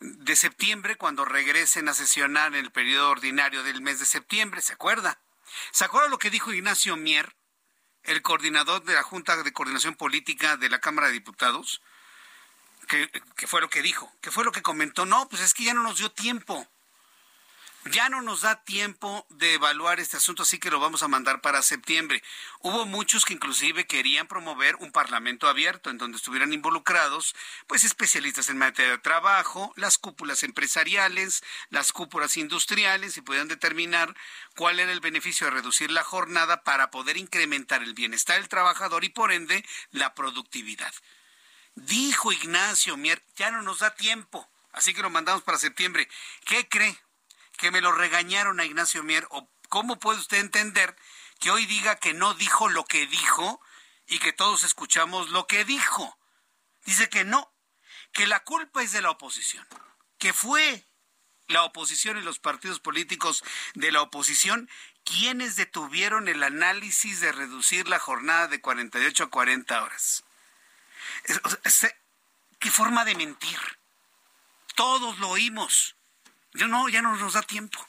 de septiembre, cuando regresen a sesionar en el periodo ordinario del mes de septiembre, ¿se acuerda? ¿Se acuerda lo que dijo Ignacio Mier, el coordinador de la Junta de Coordinación Política de la Cámara de Diputados, que, que fue lo que dijo, que fue lo que comentó, no, pues es que ya no nos dio tiempo. Ya no nos da tiempo de evaluar este asunto, así que lo vamos a mandar para septiembre. Hubo muchos que inclusive querían promover un parlamento abierto en donde estuvieran involucrados pues especialistas en materia de trabajo, las cúpulas empresariales, las cúpulas industriales y pudieran determinar cuál era el beneficio de reducir la jornada para poder incrementar el bienestar del trabajador y por ende la productividad. Dijo Ignacio Mier, ya no nos da tiempo, así que lo mandamos para septiembre. ¿Qué cree? Que me lo regañaron a Ignacio Mier, o cómo puede usted entender que hoy diga que no dijo lo que dijo y que todos escuchamos lo que dijo. Dice que no, que la culpa es de la oposición, que fue la oposición y los partidos políticos de la oposición quienes detuvieron el análisis de reducir la jornada de 48 a 40 horas. ¿Qué forma de mentir? Todos lo oímos. Yo no, ya no nos da tiempo.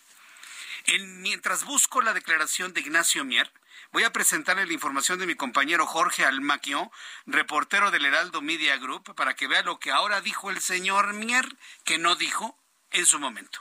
mientras busco la declaración de Ignacio Mier, voy a presentarle la información de mi compañero Jorge Almaquio, reportero del Heraldo Media Group, para que vea lo que ahora dijo el señor Mier, que no dijo en su momento.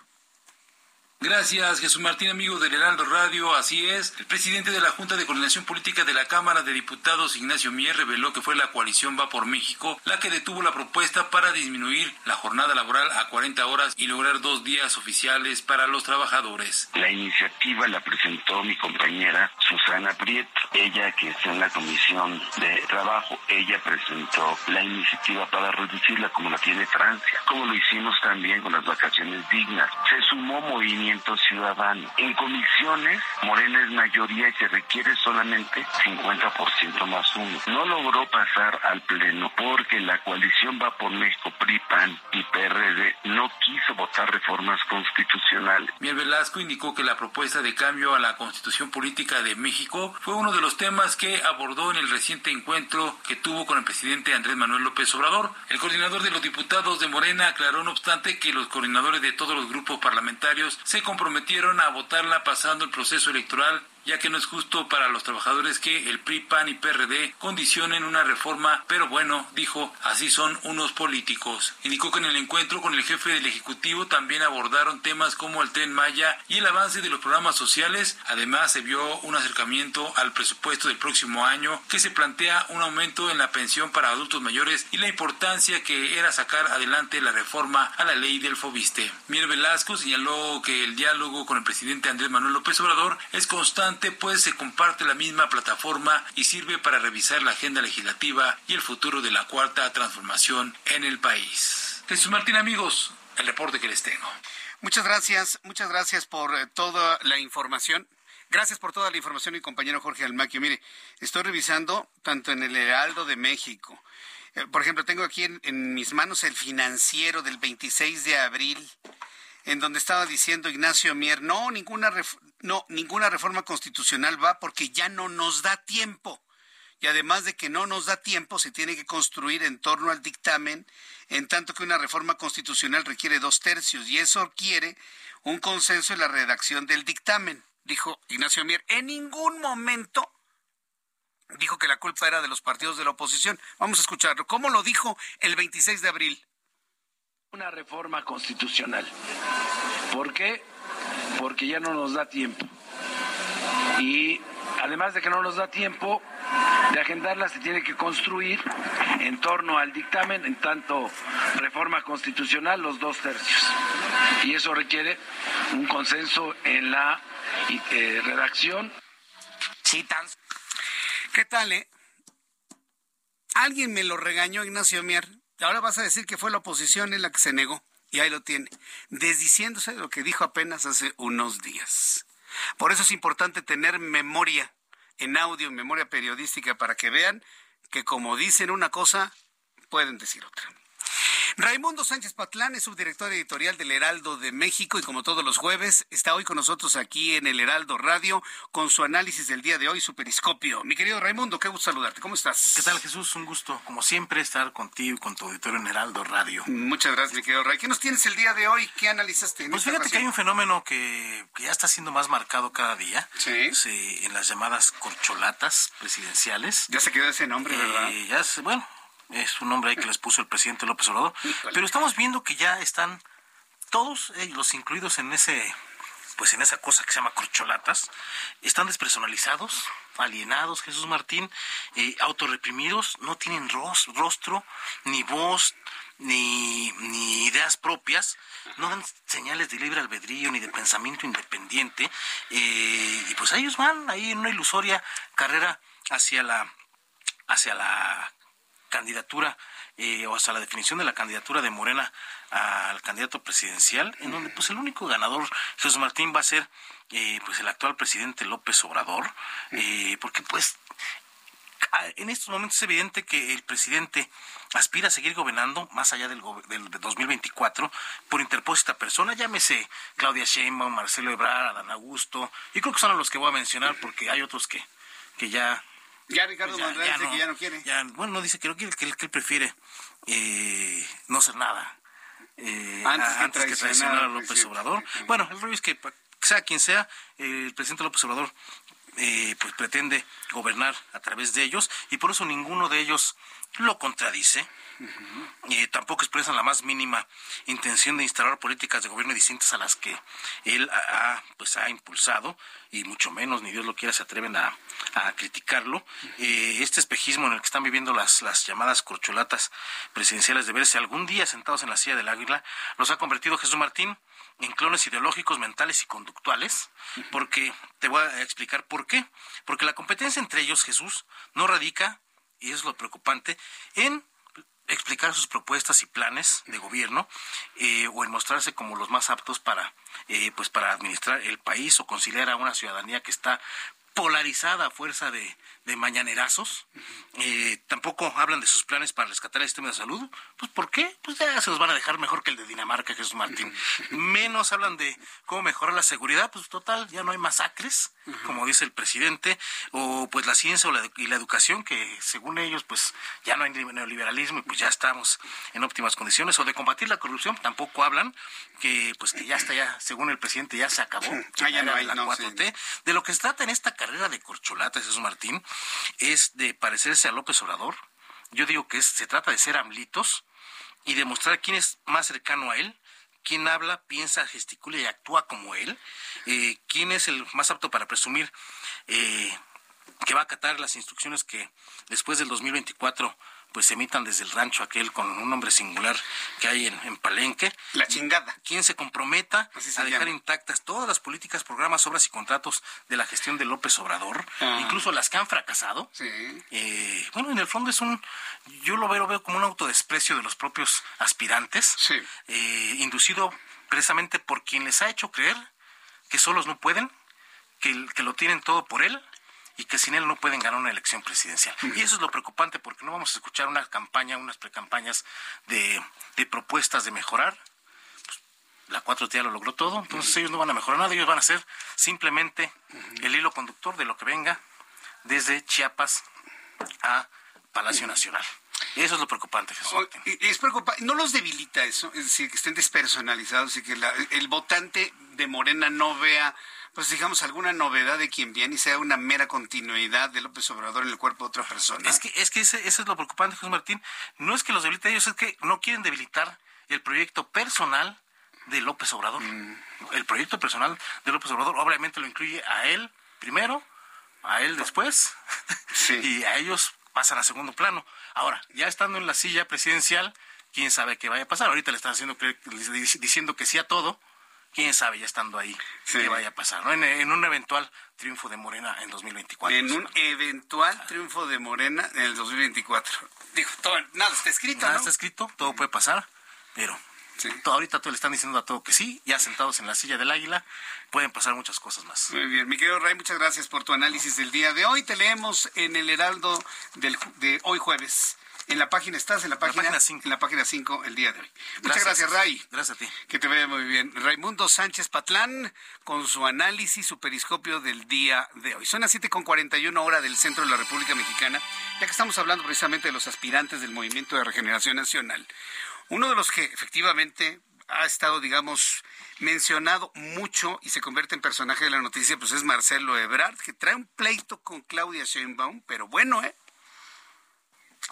Gracias, Jesús Martín, amigo del Heraldo Radio. Así es, el presidente de la Junta de Coordinación Política de la Cámara de Diputados, Ignacio Mier, reveló que fue la coalición Va por México la que detuvo la propuesta para disminuir la jornada laboral a 40 horas y lograr dos días oficiales para los trabajadores. La iniciativa la presentó mi compañera Susana Prieto, ella que está en la Comisión de Trabajo, ella presentó la iniciativa para reducirla como la tiene Francia, como lo hicimos también con las vacaciones dignas. Se sumó movimiento ciudadano. En comisiones, Morena es mayoría y se requiere solamente 50% más uno. No logró pasar al Pleno porque la coalición va por México, PRI, PAN y PRD no quiso votar reformas constitucionales. Miel Velasco indicó que la propuesta de cambio a la constitución política de México fue uno de los temas que abordó en el reciente encuentro que tuvo con el presidente Andrés Manuel López Obrador. El coordinador de los diputados de Morena aclaró, no obstante, que los coordinadores de todos los grupos parlamentarios se comprometieron a votarla pasando el proceso electoral ya que no es justo para los trabajadores que el PRI, PAN y PRD condicionen una reforma, pero bueno, dijo, así son unos políticos. Indicó que en el encuentro con el jefe del Ejecutivo también abordaron temas como el tren Maya y el avance de los programas sociales. Además, se vio un acercamiento al presupuesto del próximo año que se plantea un aumento en la pensión para adultos mayores y la importancia que era sacar adelante la reforma a la ley del Fobiste. Mier Velasco señaló que el diálogo con el presidente Andrés Manuel López Obrador es constante pues se comparte la misma plataforma y sirve para revisar la agenda legislativa y el futuro de la cuarta transformación en el país. Jesús Martín, amigos, el reporte que les tengo. Muchas gracias, muchas gracias por eh, toda la información. Gracias por toda la información, mi compañero Jorge Almaquio. Mire, estoy revisando tanto en el Heraldo de México. Eh, por ejemplo, tengo aquí en, en mis manos el financiero del 26 de abril en donde estaba diciendo Ignacio Mier, no, ninguna, no, ninguna reforma constitucional va porque ya no nos da tiempo. Y además de que no nos da tiempo, se tiene que construir en torno al dictamen, en tanto que una reforma constitucional requiere dos tercios, y eso requiere un consenso en la redacción del dictamen, dijo Ignacio Mier. En ningún momento dijo que la culpa era de los partidos de la oposición. Vamos a escucharlo. ¿Cómo lo dijo el 26 de abril? Una reforma constitucional. ¿Por qué? Porque ya no nos da tiempo. Y además de que no nos da tiempo de agendarla, se tiene que construir en torno al dictamen, en tanto reforma constitucional, los dos tercios. Y eso requiere un consenso en la eh, redacción. ¿Qué tal, eh? Alguien me lo regañó, Ignacio Mier. Ahora vas a decir que fue la oposición en la que se negó. Y ahí lo tiene, desdiciéndose de lo que dijo apenas hace unos días. Por eso es importante tener memoria en audio, memoria periodística, para que vean que como dicen una cosa, pueden decir otra. Raimundo Sánchez Patlán es subdirector editorial del Heraldo de México y como todos los jueves está hoy con nosotros aquí en el Heraldo Radio con su análisis del día de hoy, su periscopio. Mi querido Raimundo, qué gusto saludarte. ¿Cómo estás? ¿Qué tal Jesús? Un gusto, como siempre, estar contigo y con tu auditorio en Heraldo Radio. Muchas gracias, mi querido Ray. ¿Qué nos tienes el día de hoy? ¿Qué analizaste? pues fíjate que hay un fenómeno que, ya está siendo más marcado cada día. Sí. en las llamadas corcholatas presidenciales. Ya se quedó ese nombre, ¿verdad? Eh, ya se, bueno, es un nombre ahí que les puso el presidente López Obrador. Pero estamos viendo que ya están todos eh, los incluidos en ese pues en esa cosa que se llama corcholatas, están despersonalizados, alienados, Jesús Martín, eh, autorreprimidos, no tienen rostro, ni voz, ni, ni, ideas propias, no dan señales de libre albedrío ni de pensamiento independiente, eh, y pues ellos van ahí en una ilusoria carrera hacia la, hacia la candidatura eh, o hasta la definición de la candidatura de Morena al candidato presidencial, en donde pues el único ganador, Jesús Martín, va a ser eh, pues el actual presidente López Obrador, eh, porque pues en estos momentos es evidente que el presidente aspira a seguir gobernando más allá del, del 2024 por interpósita persona, llámese Claudia Sheinbaum, Marcelo Ebrard, Adán Augusto, y creo que son los que voy a mencionar porque hay otros que, que ya ya Ricardo pues dice que ya no quiere. bueno, no dice que no quiere, que él, prefiere eh, no ser nada. Eh, antes, que, traicionar a López Obrador. Bueno, el rollo es que sea quien sea, el presidente López Obrador eh, pues pretende gobernar a través de ellos y por eso ninguno de ellos lo contradice. Eh, tampoco expresan la más mínima intención de instalar políticas de gobierno distintas a las que él ha, pues, ha impulsado y mucho menos, ni Dios lo quiera, se atreven a, criticarlo. Eh, este espejismo en el que están viviendo las, las llamadas corcholatas presidenciales de verse algún día sentados en la silla del águila, los ha convertido Jesús Martín en clones ideológicos, mentales y conductuales, porque te voy a explicar por qué. Porque la competencia entre ellos, Jesús, no radica, y es lo preocupante, en explicar sus propuestas y planes de gobierno eh, o en mostrarse como los más aptos para eh, pues para administrar el país o conciliar a una ciudadanía que está polarizada a fuerza de, de mañanerazos. Eh, tampoco hablan de sus planes para rescatar el sistema de salud. Pues ¿por qué? Pues ya se los van a dejar mejor que el de Dinamarca, Jesús Martín. [laughs] Menos hablan de cómo mejorar la seguridad. Pues total, ya no hay masacres, como dice el presidente. O pues la ciencia y la educación, que según ellos pues ya no hay neoliberalismo y pues ya estamos en óptimas condiciones. O de combatir la corrupción, tampoco hablan que pues que ya está ya, según el presidente, ya se acabó. [laughs] Ah, ya no hay, la 4T. De lo que se trata en esta carrera de corcholatas, Jesús Martín, es de parecerse a López Obrador. Yo digo que se trata de ser amlitos y demostrar quién es más cercano a él, quién habla, piensa, gesticula y actúa como él, eh, quién es el más apto para presumir eh, que va a acatar las instrucciones que después del 2024 pues se emitan desde el rancho aquel con un nombre singular que hay en, Palenque. La chingada. Quien se comprometa a dejar intactas todas las políticas, programas, obras y contratos de la gestión de López Obrador, ah. incluso las que han fracasado. Sí. Eh, bueno, en el fondo es un, yo lo veo, veo como un autodesprecio de los propios aspirantes, sí. eh, inducido precisamente por quien les ha hecho creer que solos no pueden, que, que lo tienen todo por él y que sin él no pueden ganar una elección presidencial. Y eso es lo preocupante porque no vamos a escuchar una campaña, unas precampañas de, de propuestas de mejorar. Pues, la 4T ya lo logró todo, entonces ellos no van a mejorar nada, ellos van a ser simplemente el hilo conductor de lo que venga desde Chiapas a Palacio Nacional. Eso es lo preocupante, Jesús. Es preocupante. ¿No los debilita eso? Es decir, que estén despersonalizados y que el votante de Morena no vea pues digamos, alguna novedad de quien viene y sea una mera continuidad de López Obrador en el cuerpo de otra persona. Es que, es que ese, eso es lo preocupante, José Martín. No es que los debilite ellos, es que no quieren debilitar el proyecto personal de López Obrador. Mm. El proyecto personal de López Obrador obviamente lo incluye a él primero, a él después, [laughs] y a ellos pasan a segundo plano. Ahora, ya estando en la silla presidencial, quién sabe qué vaya a pasar. Ahorita le están haciendo diciendo que sí a todo quién sabe ya estando ahí qué vaya a pasar, ¿no? En, un eventual triunfo de Morena en 2024. En un eventual triunfo de Morena en el 2024. Dijo, nada está escrito, Nada está escrito, todo puede pasar, pero ahorita todo le están diciendo a todo que sí, ya sentados en la silla del águila, pueden pasar muchas cosas más. Muy bien, mi querido Ray, muchas gracias por tu análisis del día de hoy. Te leemos en el Heraldo del, de hoy jueves. En la página estás, en la página 5 en la página 5 el día de hoy. Muchas gracias, Ray. Gracias a ti. Que te vea muy bien. Raimundo Sánchez Patlán con su análisis, su periscopio del día de hoy. Son las 7 con 41 hora del centro de la República Mexicana, ya que estamos hablando precisamente de los aspirantes del Movimiento de Regeneración Nacional. Uno de los que efectivamente ha estado, digamos, mencionado mucho y se convierte en personaje de la noticia, pues es Marcelo Ebrard, que trae un pleito con Claudia Sheinbaum, pero bueno, ¿eh?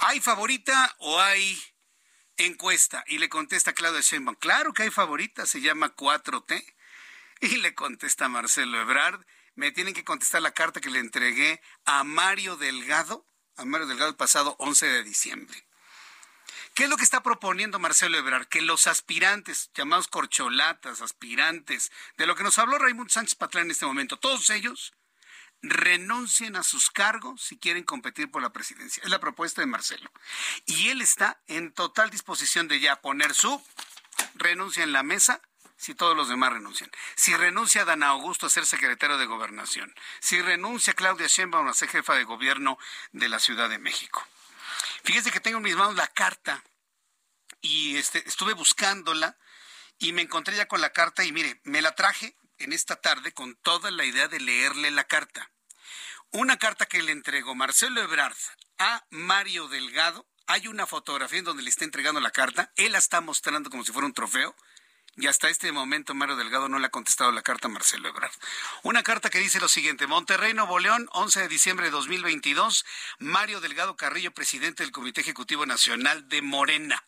¿Hay favorita o hay encuesta? Y le contesta Claudia Sheinbaum, claro que hay favorita, se llama 4T. Y le contesta Marcelo Ebrard, me tienen que contestar la carta que le entregué a Mario Delgado, a Mario Delgado el pasado 11 de diciembre. ¿Qué es lo que está proponiendo Marcelo Ebrard? Que los aspirantes, llamados corcholatas, aspirantes, de lo que nos habló Raimundo Sánchez Patlán en este momento, todos ellos renuncien a sus cargos si quieren competir por la presidencia. Es la propuesta de Marcelo. Y él está en total disposición de ya poner su renuncia en la mesa si todos los demás renuncian. Si renuncia Dan Augusto a ser secretario de Gobernación. Si renuncia Claudia Sheinbaum a ser jefa de gobierno de la Ciudad de México. Fíjense que tengo en mis manos la carta y este, estuve buscándola y me encontré ya con la carta y mire, me la traje en esta tarde con toda la idea de leerle la carta. Una carta que le entregó Marcelo Ebrard a Mario Delgado. Hay una fotografía en donde le está entregando la carta. Él la está mostrando como si fuera un trofeo. Y hasta este momento Mario Delgado no le ha contestado la carta a Marcelo Ebrard. Una carta que dice lo siguiente. Monterrey, Nuevo León, 11 de diciembre de 2022. Mario Delgado Carrillo, presidente del Comité Ejecutivo Nacional de Morena.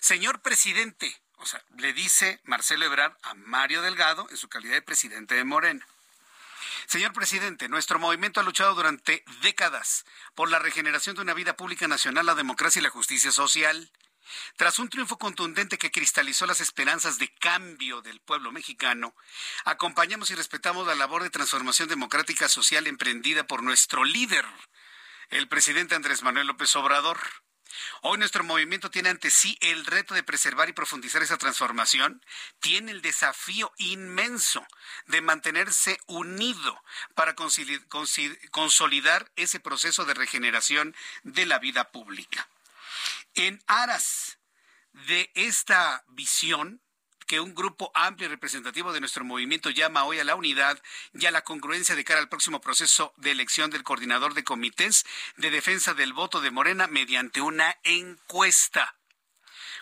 Señor presidente, o sea, le dice Marcelo Ebrard a Mario Delgado en su calidad de presidente de Morena. Señor presidente, nuestro movimiento ha luchado durante décadas por la regeneración de una vida pública nacional, la democracia y la justicia social. Tras un triunfo contundente que cristalizó las esperanzas de cambio del pueblo mexicano, acompañamos y respetamos la labor de transformación democrática social emprendida por nuestro líder, el presidente Andrés Manuel López Obrador. Hoy nuestro movimiento tiene ante sí el reto de preservar y profundizar esa transformación, tiene el desafío inmenso de mantenerse unido para consolidar ese proceso de regeneración de la vida pública. En aras de esta visión, que un grupo amplio y representativo de nuestro movimiento llama hoy a la unidad y a la congruencia de cara al próximo proceso de elección del coordinador de comités de defensa del voto de Morena mediante una encuesta.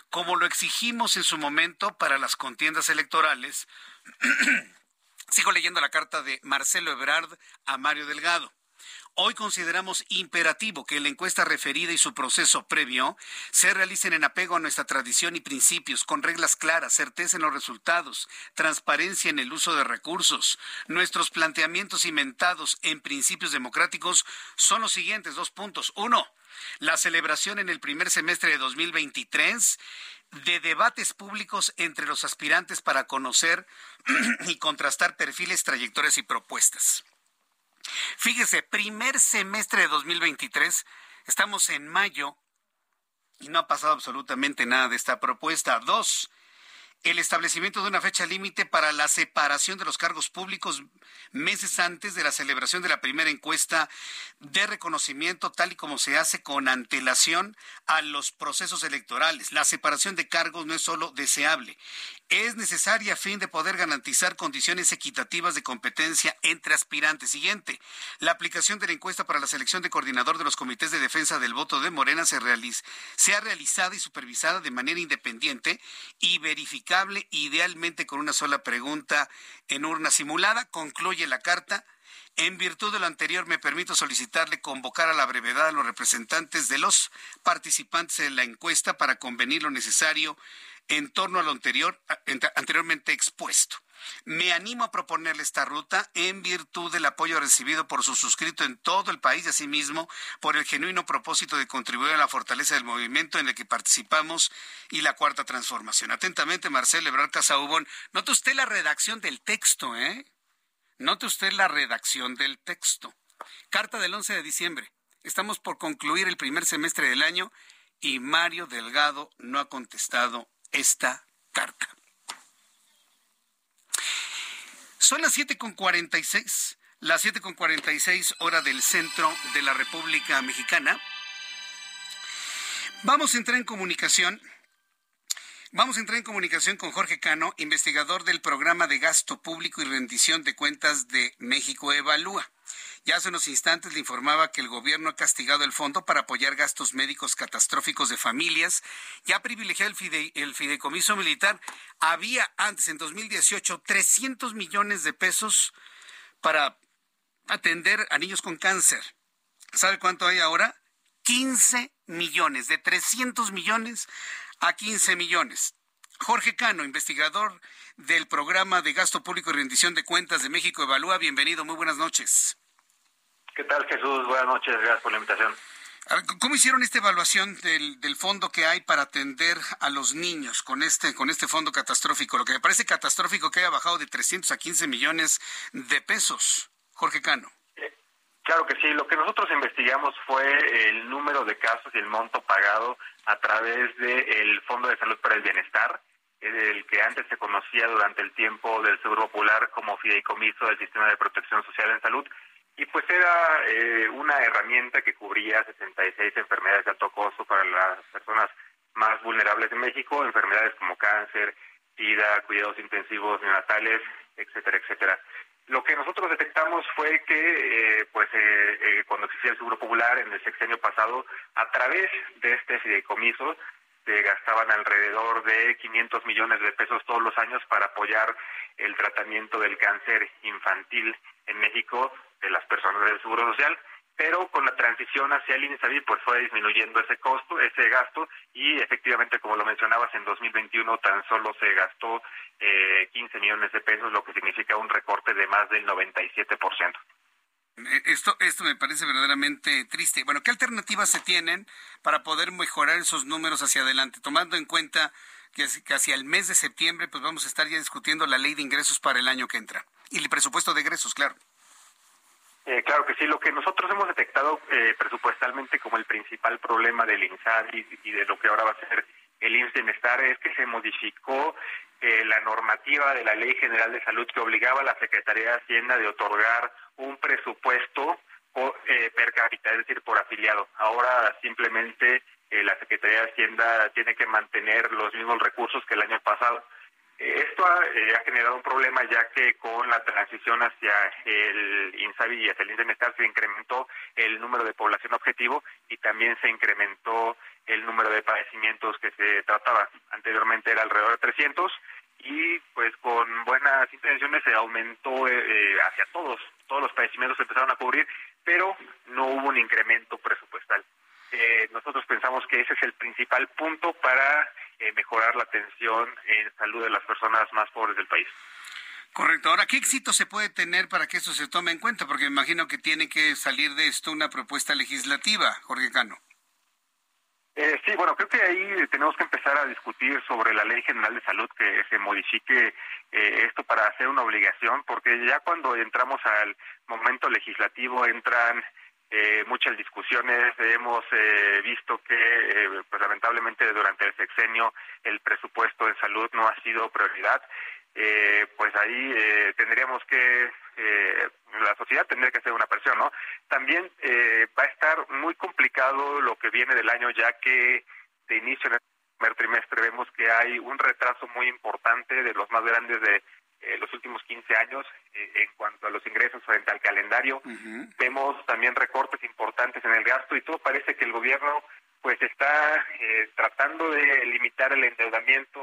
Como lo exigimos en su momento para las contiendas electorales, [clears throat] sigo leyendo la carta de Marcelo Ebrard a Mario Delgado. Hoy consideramos imperativo que la encuesta referida y su proceso previo se realicen en apego a nuestra tradición y principios, con reglas claras, certeza en los resultados, transparencia en el uso de recursos. Nuestros planteamientos inventados en principios democráticos son los siguientes dos puntos. Uno, la celebración en el primer semestre de 2023 de debates públicos entre los aspirantes para conocer [clears throat] y contrastar perfiles, trayectorias y propuestas. Fíjese, primer semestre de 2023, estamos en mayo y no ha pasado absolutamente nada de esta propuesta. Dos, el establecimiento de una fecha límite para la separación de los cargos públicos meses antes de la celebración de la primera encuesta de reconocimiento, tal y como se hace con antelación a los procesos electorales. La separación de cargos no es solo deseable, es necesaria a fin de poder garantizar condiciones equitativas de competencia entre aspirantes. Siguiente, la aplicación de la encuesta para la selección de coordinador de los comités de defensa del voto de Morena se, realiza, ha realizada y supervisada de manera independiente y idealmente con una sola pregunta en urna simulada. Concluye la carta. En virtud de lo anterior, me permito solicitarle convocar a la brevedad a los representantes de los participantes en la encuesta para convenir lo necesario en torno a lo anterior, anteriormente expuesto. Me animo a proponerle esta ruta en virtud del apoyo recibido por su suscrito en todo el país y asimismo por el genuino propósito de contribuir a la fortaleza del movimiento en el que participamos y la cuarta transformación. Atentamente, Marcelo Ebrard Casaubón. Note usted la redacción del texto, ¿eh? Note usted la redacción del texto. Carta del 11 de diciembre. Estamos por concluir el primer semestre del año y Mario Delgado no ha contestado esta carta. Son las 7.46, las 7.46 hora del centro de la República Mexicana. Vamos a entrar en comunicación. Vamos a entrar en comunicación con Jorge Cano, investigador del programa de gasto público y rendición de cuentas de México Evalúa. Ya hace unos instantes le informaba que el gobierno ha castigado el fondo para apoyar gastos médicos catastróficos de familias y ha privilegiado el, el fideicomiso militar. Había antes, en 2018, 300 millones de pesos para atender a niños con cáncer. ¿Sabe cuánto hay ahora? 15 millones, de 300 millones a 15 millones. Jorge Cano, investigador del programa de gasto público y rendición de cuentas de México Evalúa. Bienvenido, muy buenas noches. ¿Qué tal, Jesús? Buenas noches, gracias por la invitación. ¿Cómo hicieron esta evaluación del, del, fondo que hay para atender a los niños con este, con este fondo catastrófico? Lo que me parece catastrófico que haya bajado de 300 a 15 millones de pesos. Jorge Cano. Eh, claro que sí. Lo que nosotros investigamos fue el número de casos y el monto pagado a través del Fondo de Salud para el Bienestar, el que antes se conocía durante el tiempo del Seguro Popular como fideicomiso del Sistema de Protección Social en Salud y pues era eh, una herramienta que cubría 66 enfermedades de alto costo para las personas más vulnerables de México, enfermedades como cáncer, SIDA, cuidados intensivos neonatales, etcétera, etcétera. Lo que nosotros detectamos fue que, eh, pues, eh, cuando existía el Seguro Popular en el sexenio pasado, a través de este fideicomiso, se gastaban alrededor de 500 millones de pesos todos los años para apoyar el tratamiento del cáncer infantil en México de las personas del Seguro Social, pero con la transición hacia el INSABI pues fue disminuyendo ese costo, ese gasto y efectivamente como lo mencionabas en 2021 tan solo se gastó eh, 15 millones de pesos, lo que significa un recorte de más del 97%. Eh, esto, esto me parece verdaderamente triste. Bueno, ¿qué alternativas se tienen para poder mejorar esos números hacia adelante? Tomando en cuenta que, que hacia el mes de septiembre pues vamos a estar ya discutiendo la ley de ingresos para el año que entra. Y el presupuesto de egresos, claro. Eh, claro que sí, lo que nosotros hemos detectado eh, presupuestalmente como el principal problema del INSABI y de lo que ahora va a ser el IMSS es que se modificó eh, la normativa de la Ley General de Salud que obligaba a la Secretaría de Hacienda de otorgar un presupuesto per cápita, es decir, por afiliado. Ahora simplemente la Secretaría de Hacienda tiene que mantener los mismos recursos que el año pasado. Esto eh, ha, generado un problema ya que con la transición hacia el INSABI y hacia el INSEMESTAR se incrementó el número de población objetivo y también se incrementó el número de padecimientos que se trataba. Anteriormente era alrededor de 300 y pues con buenas intenciones se aumentó eh, eh, hacia todos, todos los padecimientos se empezaron a cubrir, pero no hubo un incremento presupuestal. Nosotros pensamos que ese es el principal punto para eh, mejorar la atención en salud de las personas más pobres del país. Correcto. Ahora, ¿qué éxito se puede tener para que esto se tome en cuenta? Porque me imagino que tiene que salir de esto una propuesta legislativa, Jorge Cano. Eh, sí, bueno, creo que ahí tenemos que empezar a discutir sobre la Ley General de Salud, que se modifique eh, esto para hacer una obligación, porque ya cuando entramos al momento legislativo entran eh, muchas discusiones. Hemos eh, visto que, eh, pues lamentablemente, durante el sexenio el presupuesto en salud no ha sido prioridad. pues ahí tendríamos que, la sociedad tendría que hacer una presión, ¿no? También va a estar muy complicado lo que viene del año, ya que de inicio en el primer trimestre vemos que hay un retraso muy importante de los más grandes de eh, los últimos 15 años eh, en cuanto a los ingresos frente al calendario. Vemos también recortes importantes en el gasto y todo parece que el gobierno pues está eh, tratando de limitar el endeudamiento,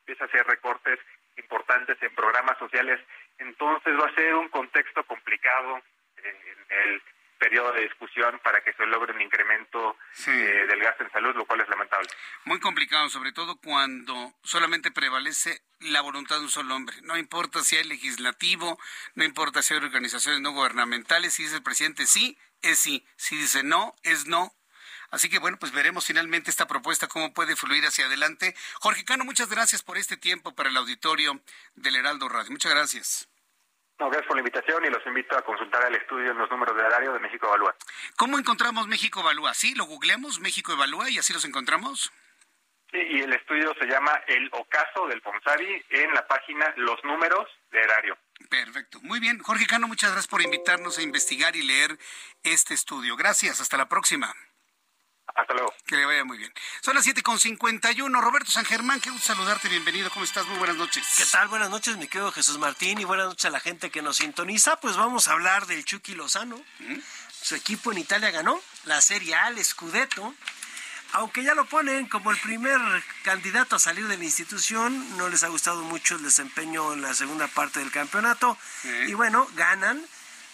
empieza a hacer recortes importantes en programas sociales. Entonces va a ser un contexto complicado en el periodo de discusión para que se logre un incremento eh, del gasto en salud, lo cual es lamentable. Muy complicado, sobre todo cuando solamente prevalece la voluntad de un solo hombre. No importa si hay legislativo, no importa si hay organizaciones no gubernamentales, si dice el presidente sí, es sí, si dice no, es no. Así que bueno, pues veremos finalmente esta propuesta, cómo puede fluir hacia adelante. Jorge Cano, muchas gracias por este tiempo para el auditorio del Heraldo Radio. Muchas gracias. No, gracias por la invitación y los invito a consultar el estudio en los números de horario de México Evalúa. ¿Cómo encontramos México Evalúa? ¿Sí? ¿Lo googleamos México Evalúa y así los encontramos? Sí, y el estudio se llama El Ocaso del Fonsavi en la página Los Números de Horario. Perfecto. Muy bien. Jorge Cano, muchas gracias por invitarnos a investigar y leer este estudio. Gracias. Hasta la próxima. Hasta luego. Que le vaya muy bien. Son las 7.51. Roberto San Germán, qué gusto saludarte. Bienvenido. ¿Cómo estás? Muy buenas noches. ¿Qué tal? Buenas noches, mi querido Jesús Martín. Y buenas noches a la gente que nos sintoniza. Pues vamos a hablar del Chucky Lozano. ¿Mm? Su equipo en Italia ganó la Serie A, el Scudetto. Aunque ya lo ponen como el primer candidato a salir de la institución, no les ha gustado mucho el desempeño en la segunda parte del campeonato. Y bueno, ganan.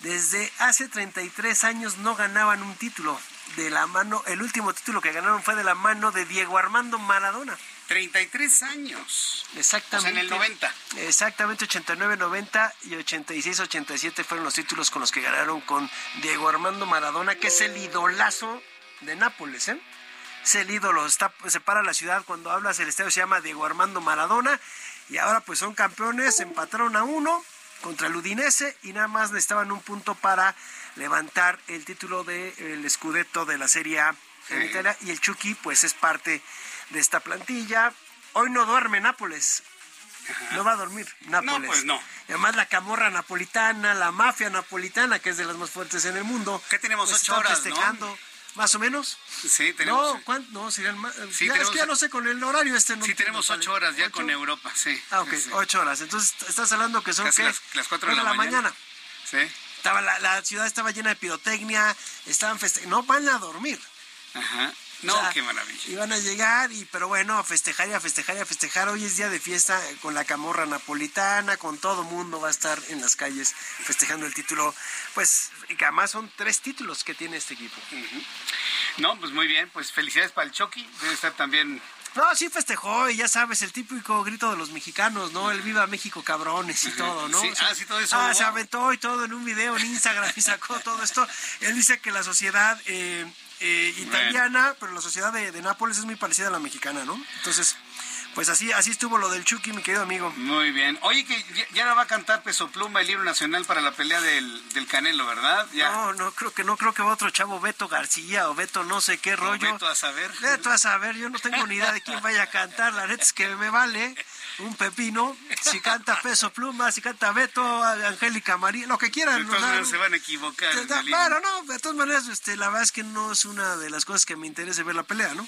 Desde hace 33 años no ganaban un título de la mano, el último título que ganaron fue de la mano de Diego Armando Maradona. 33 años. Exactamente. en el 90. Exactamente, 89, 90 y 86, 87 fueron los títulos con los que ganaron con Diego Armando Maradona, que es el idolazo de Nápoles, ¿eh? Es el ídolo, está, se para la ciudad cuando hablas, el estadio se llama Diego Armando Maradona y ahora pues son campeones, empataron a uno contra el Udinese y nada más necesitaban un punto para levantar el título del de, Scudetto de la Serie A en Italia y el Chucky pues es parte de esta plantilla. Hoy no duerme Nápoles. No va a dormir Nápoles. No, pues no. Y además la camorra napolitana, la mafia napolitana, que es de las más fuertes en el mundo. ¿Qué tenemos? pues ocho horas, festejando. ¿Más o menos? Sí, tenemos. No, ¿cuánto? No, serían más. Sí, ya, tenemos, es que ya no sé con el horario este. No sí, tenemos ocho horas ya ¿Ocho? con Europa, sí. Ah, ok, sí. ocho horas. Entonces, estás hablando que son Casi ¿qué? Las, las cuatro de la, la mañana. mañana. Sí. Estaba la, la, ciudad estaba llena de pirotecnia, estaban festejando. No van a dormir. Ajá. No, o sea, qué maravilla. Iban a llegar, y pero bueno, a festejar y a festejar y a festejar. Hoy es día de fiesta con la camorra napolitana, con todo mundo va a estar en las calles festejando el título. Pues, que además son tres títulos que tiene este equipo. Uh -huh. No, pues muy bien, pues felicidades para el Chucky. Debe estar también no, sí festejó, y ya sabes, el típico grito de los mexicanos, ¿no? El viva México cabrones y todo, ¿no? Sí, o sea, ah, sí, todo eso. Ah, se aventó y todo en un video en Instagram y sacó [laughs] todo esto. Él dice que la sociedad eh, eh, italiana, pero la sociedad de, de, Nápoles es muy parecida a la mexicana, ¿no? Entonces, pues así, así estuvo lo del Chucky, mi querido amigo. Muy bien. Oye, que ya, ya va a cantar Peso Pluma el libro nacional para la pelea del, del Canelo, ¿verdad? Ya. No, no creo que no creo que va otro chavo Beto García o Beto no sé qué rollo. Beto a saber. Beto a saber, yo no tengo ni idea de quién vaya a cantar, la neta es que me vale un pepino, si canta Peso Pluma, si canta Beto, Angélica María, lo que quieran. De todas maneras se van a equivocar. Claro, no, de todas maneras, este, la verdad es que no es una de las cosas que me interesa ver la pelea, ¿no?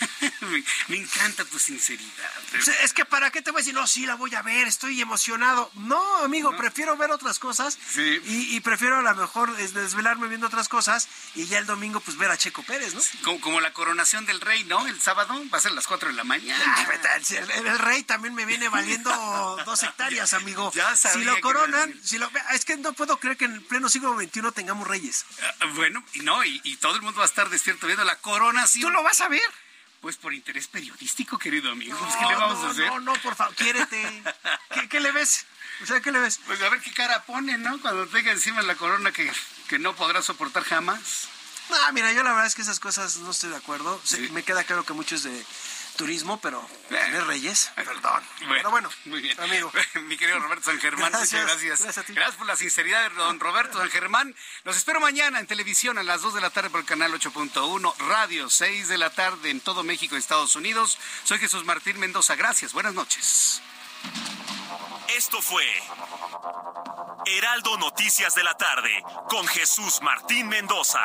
[laughs] me, me, encanta tu sinceridad. Es que para qué te voy a decir, no, sí, la voy a ver, estoy emocionado. No, amigo, ¿No? prefiero ver otras cosas sí. y, y, prefiero a lo mejor desvelarme viendo otras cosas y ya el domingo pues ver a Checo Pérez, ¿no? Como, como la coronación del rey, ¿no? El sábado va a ser a las 4 de la mañana. Ah, el, el, el, rey también me viene valiendo [laughs] dos hectáreas, amigo. Ya sabía si lo coronan, si lo, es que no puedo creer que en el pleno siglo XXI tengamos reyes. Uh, bueno, y no, y, y todo el mundo va a estar despierto viendo la coronación. ¿Tú lo vas a ver? Pues por interés periodístico, querido amigo. No, [laughs] ¿Qué le vamos no, a hacer? No, no, por favor, quiérete. [laughs] ¿Qué, ¿Qué, le ves? O sea, ¿qué le ves? Pues a ver qué cara pone, ¿no? Cuando tenga encima la corona que, que no podrá soportar jamás. No, mira, yo la verdad es que esas cosas no estoy de acuerdo. Sí. Me queda claro que muchos de turismo, pero eh. Reyes, perdón. Bueno, pero bueno, muy bien. amigo. [laughs] Mi querido Roberto San Germán, gracias, muchas gracias. Gracias, gracias, por la sinceridad, don Roberto San Germán. Los espero mañana en televisión a las 2 de la tarde por el canal 8.1, radio 6 de la tarde en todo México y Estados Unidos. Soy Jesús Martín Mendoza. Gracias, buenas noches. Esto fue Heraldo Noticias de la tarde con Jesús Martín Mendoza.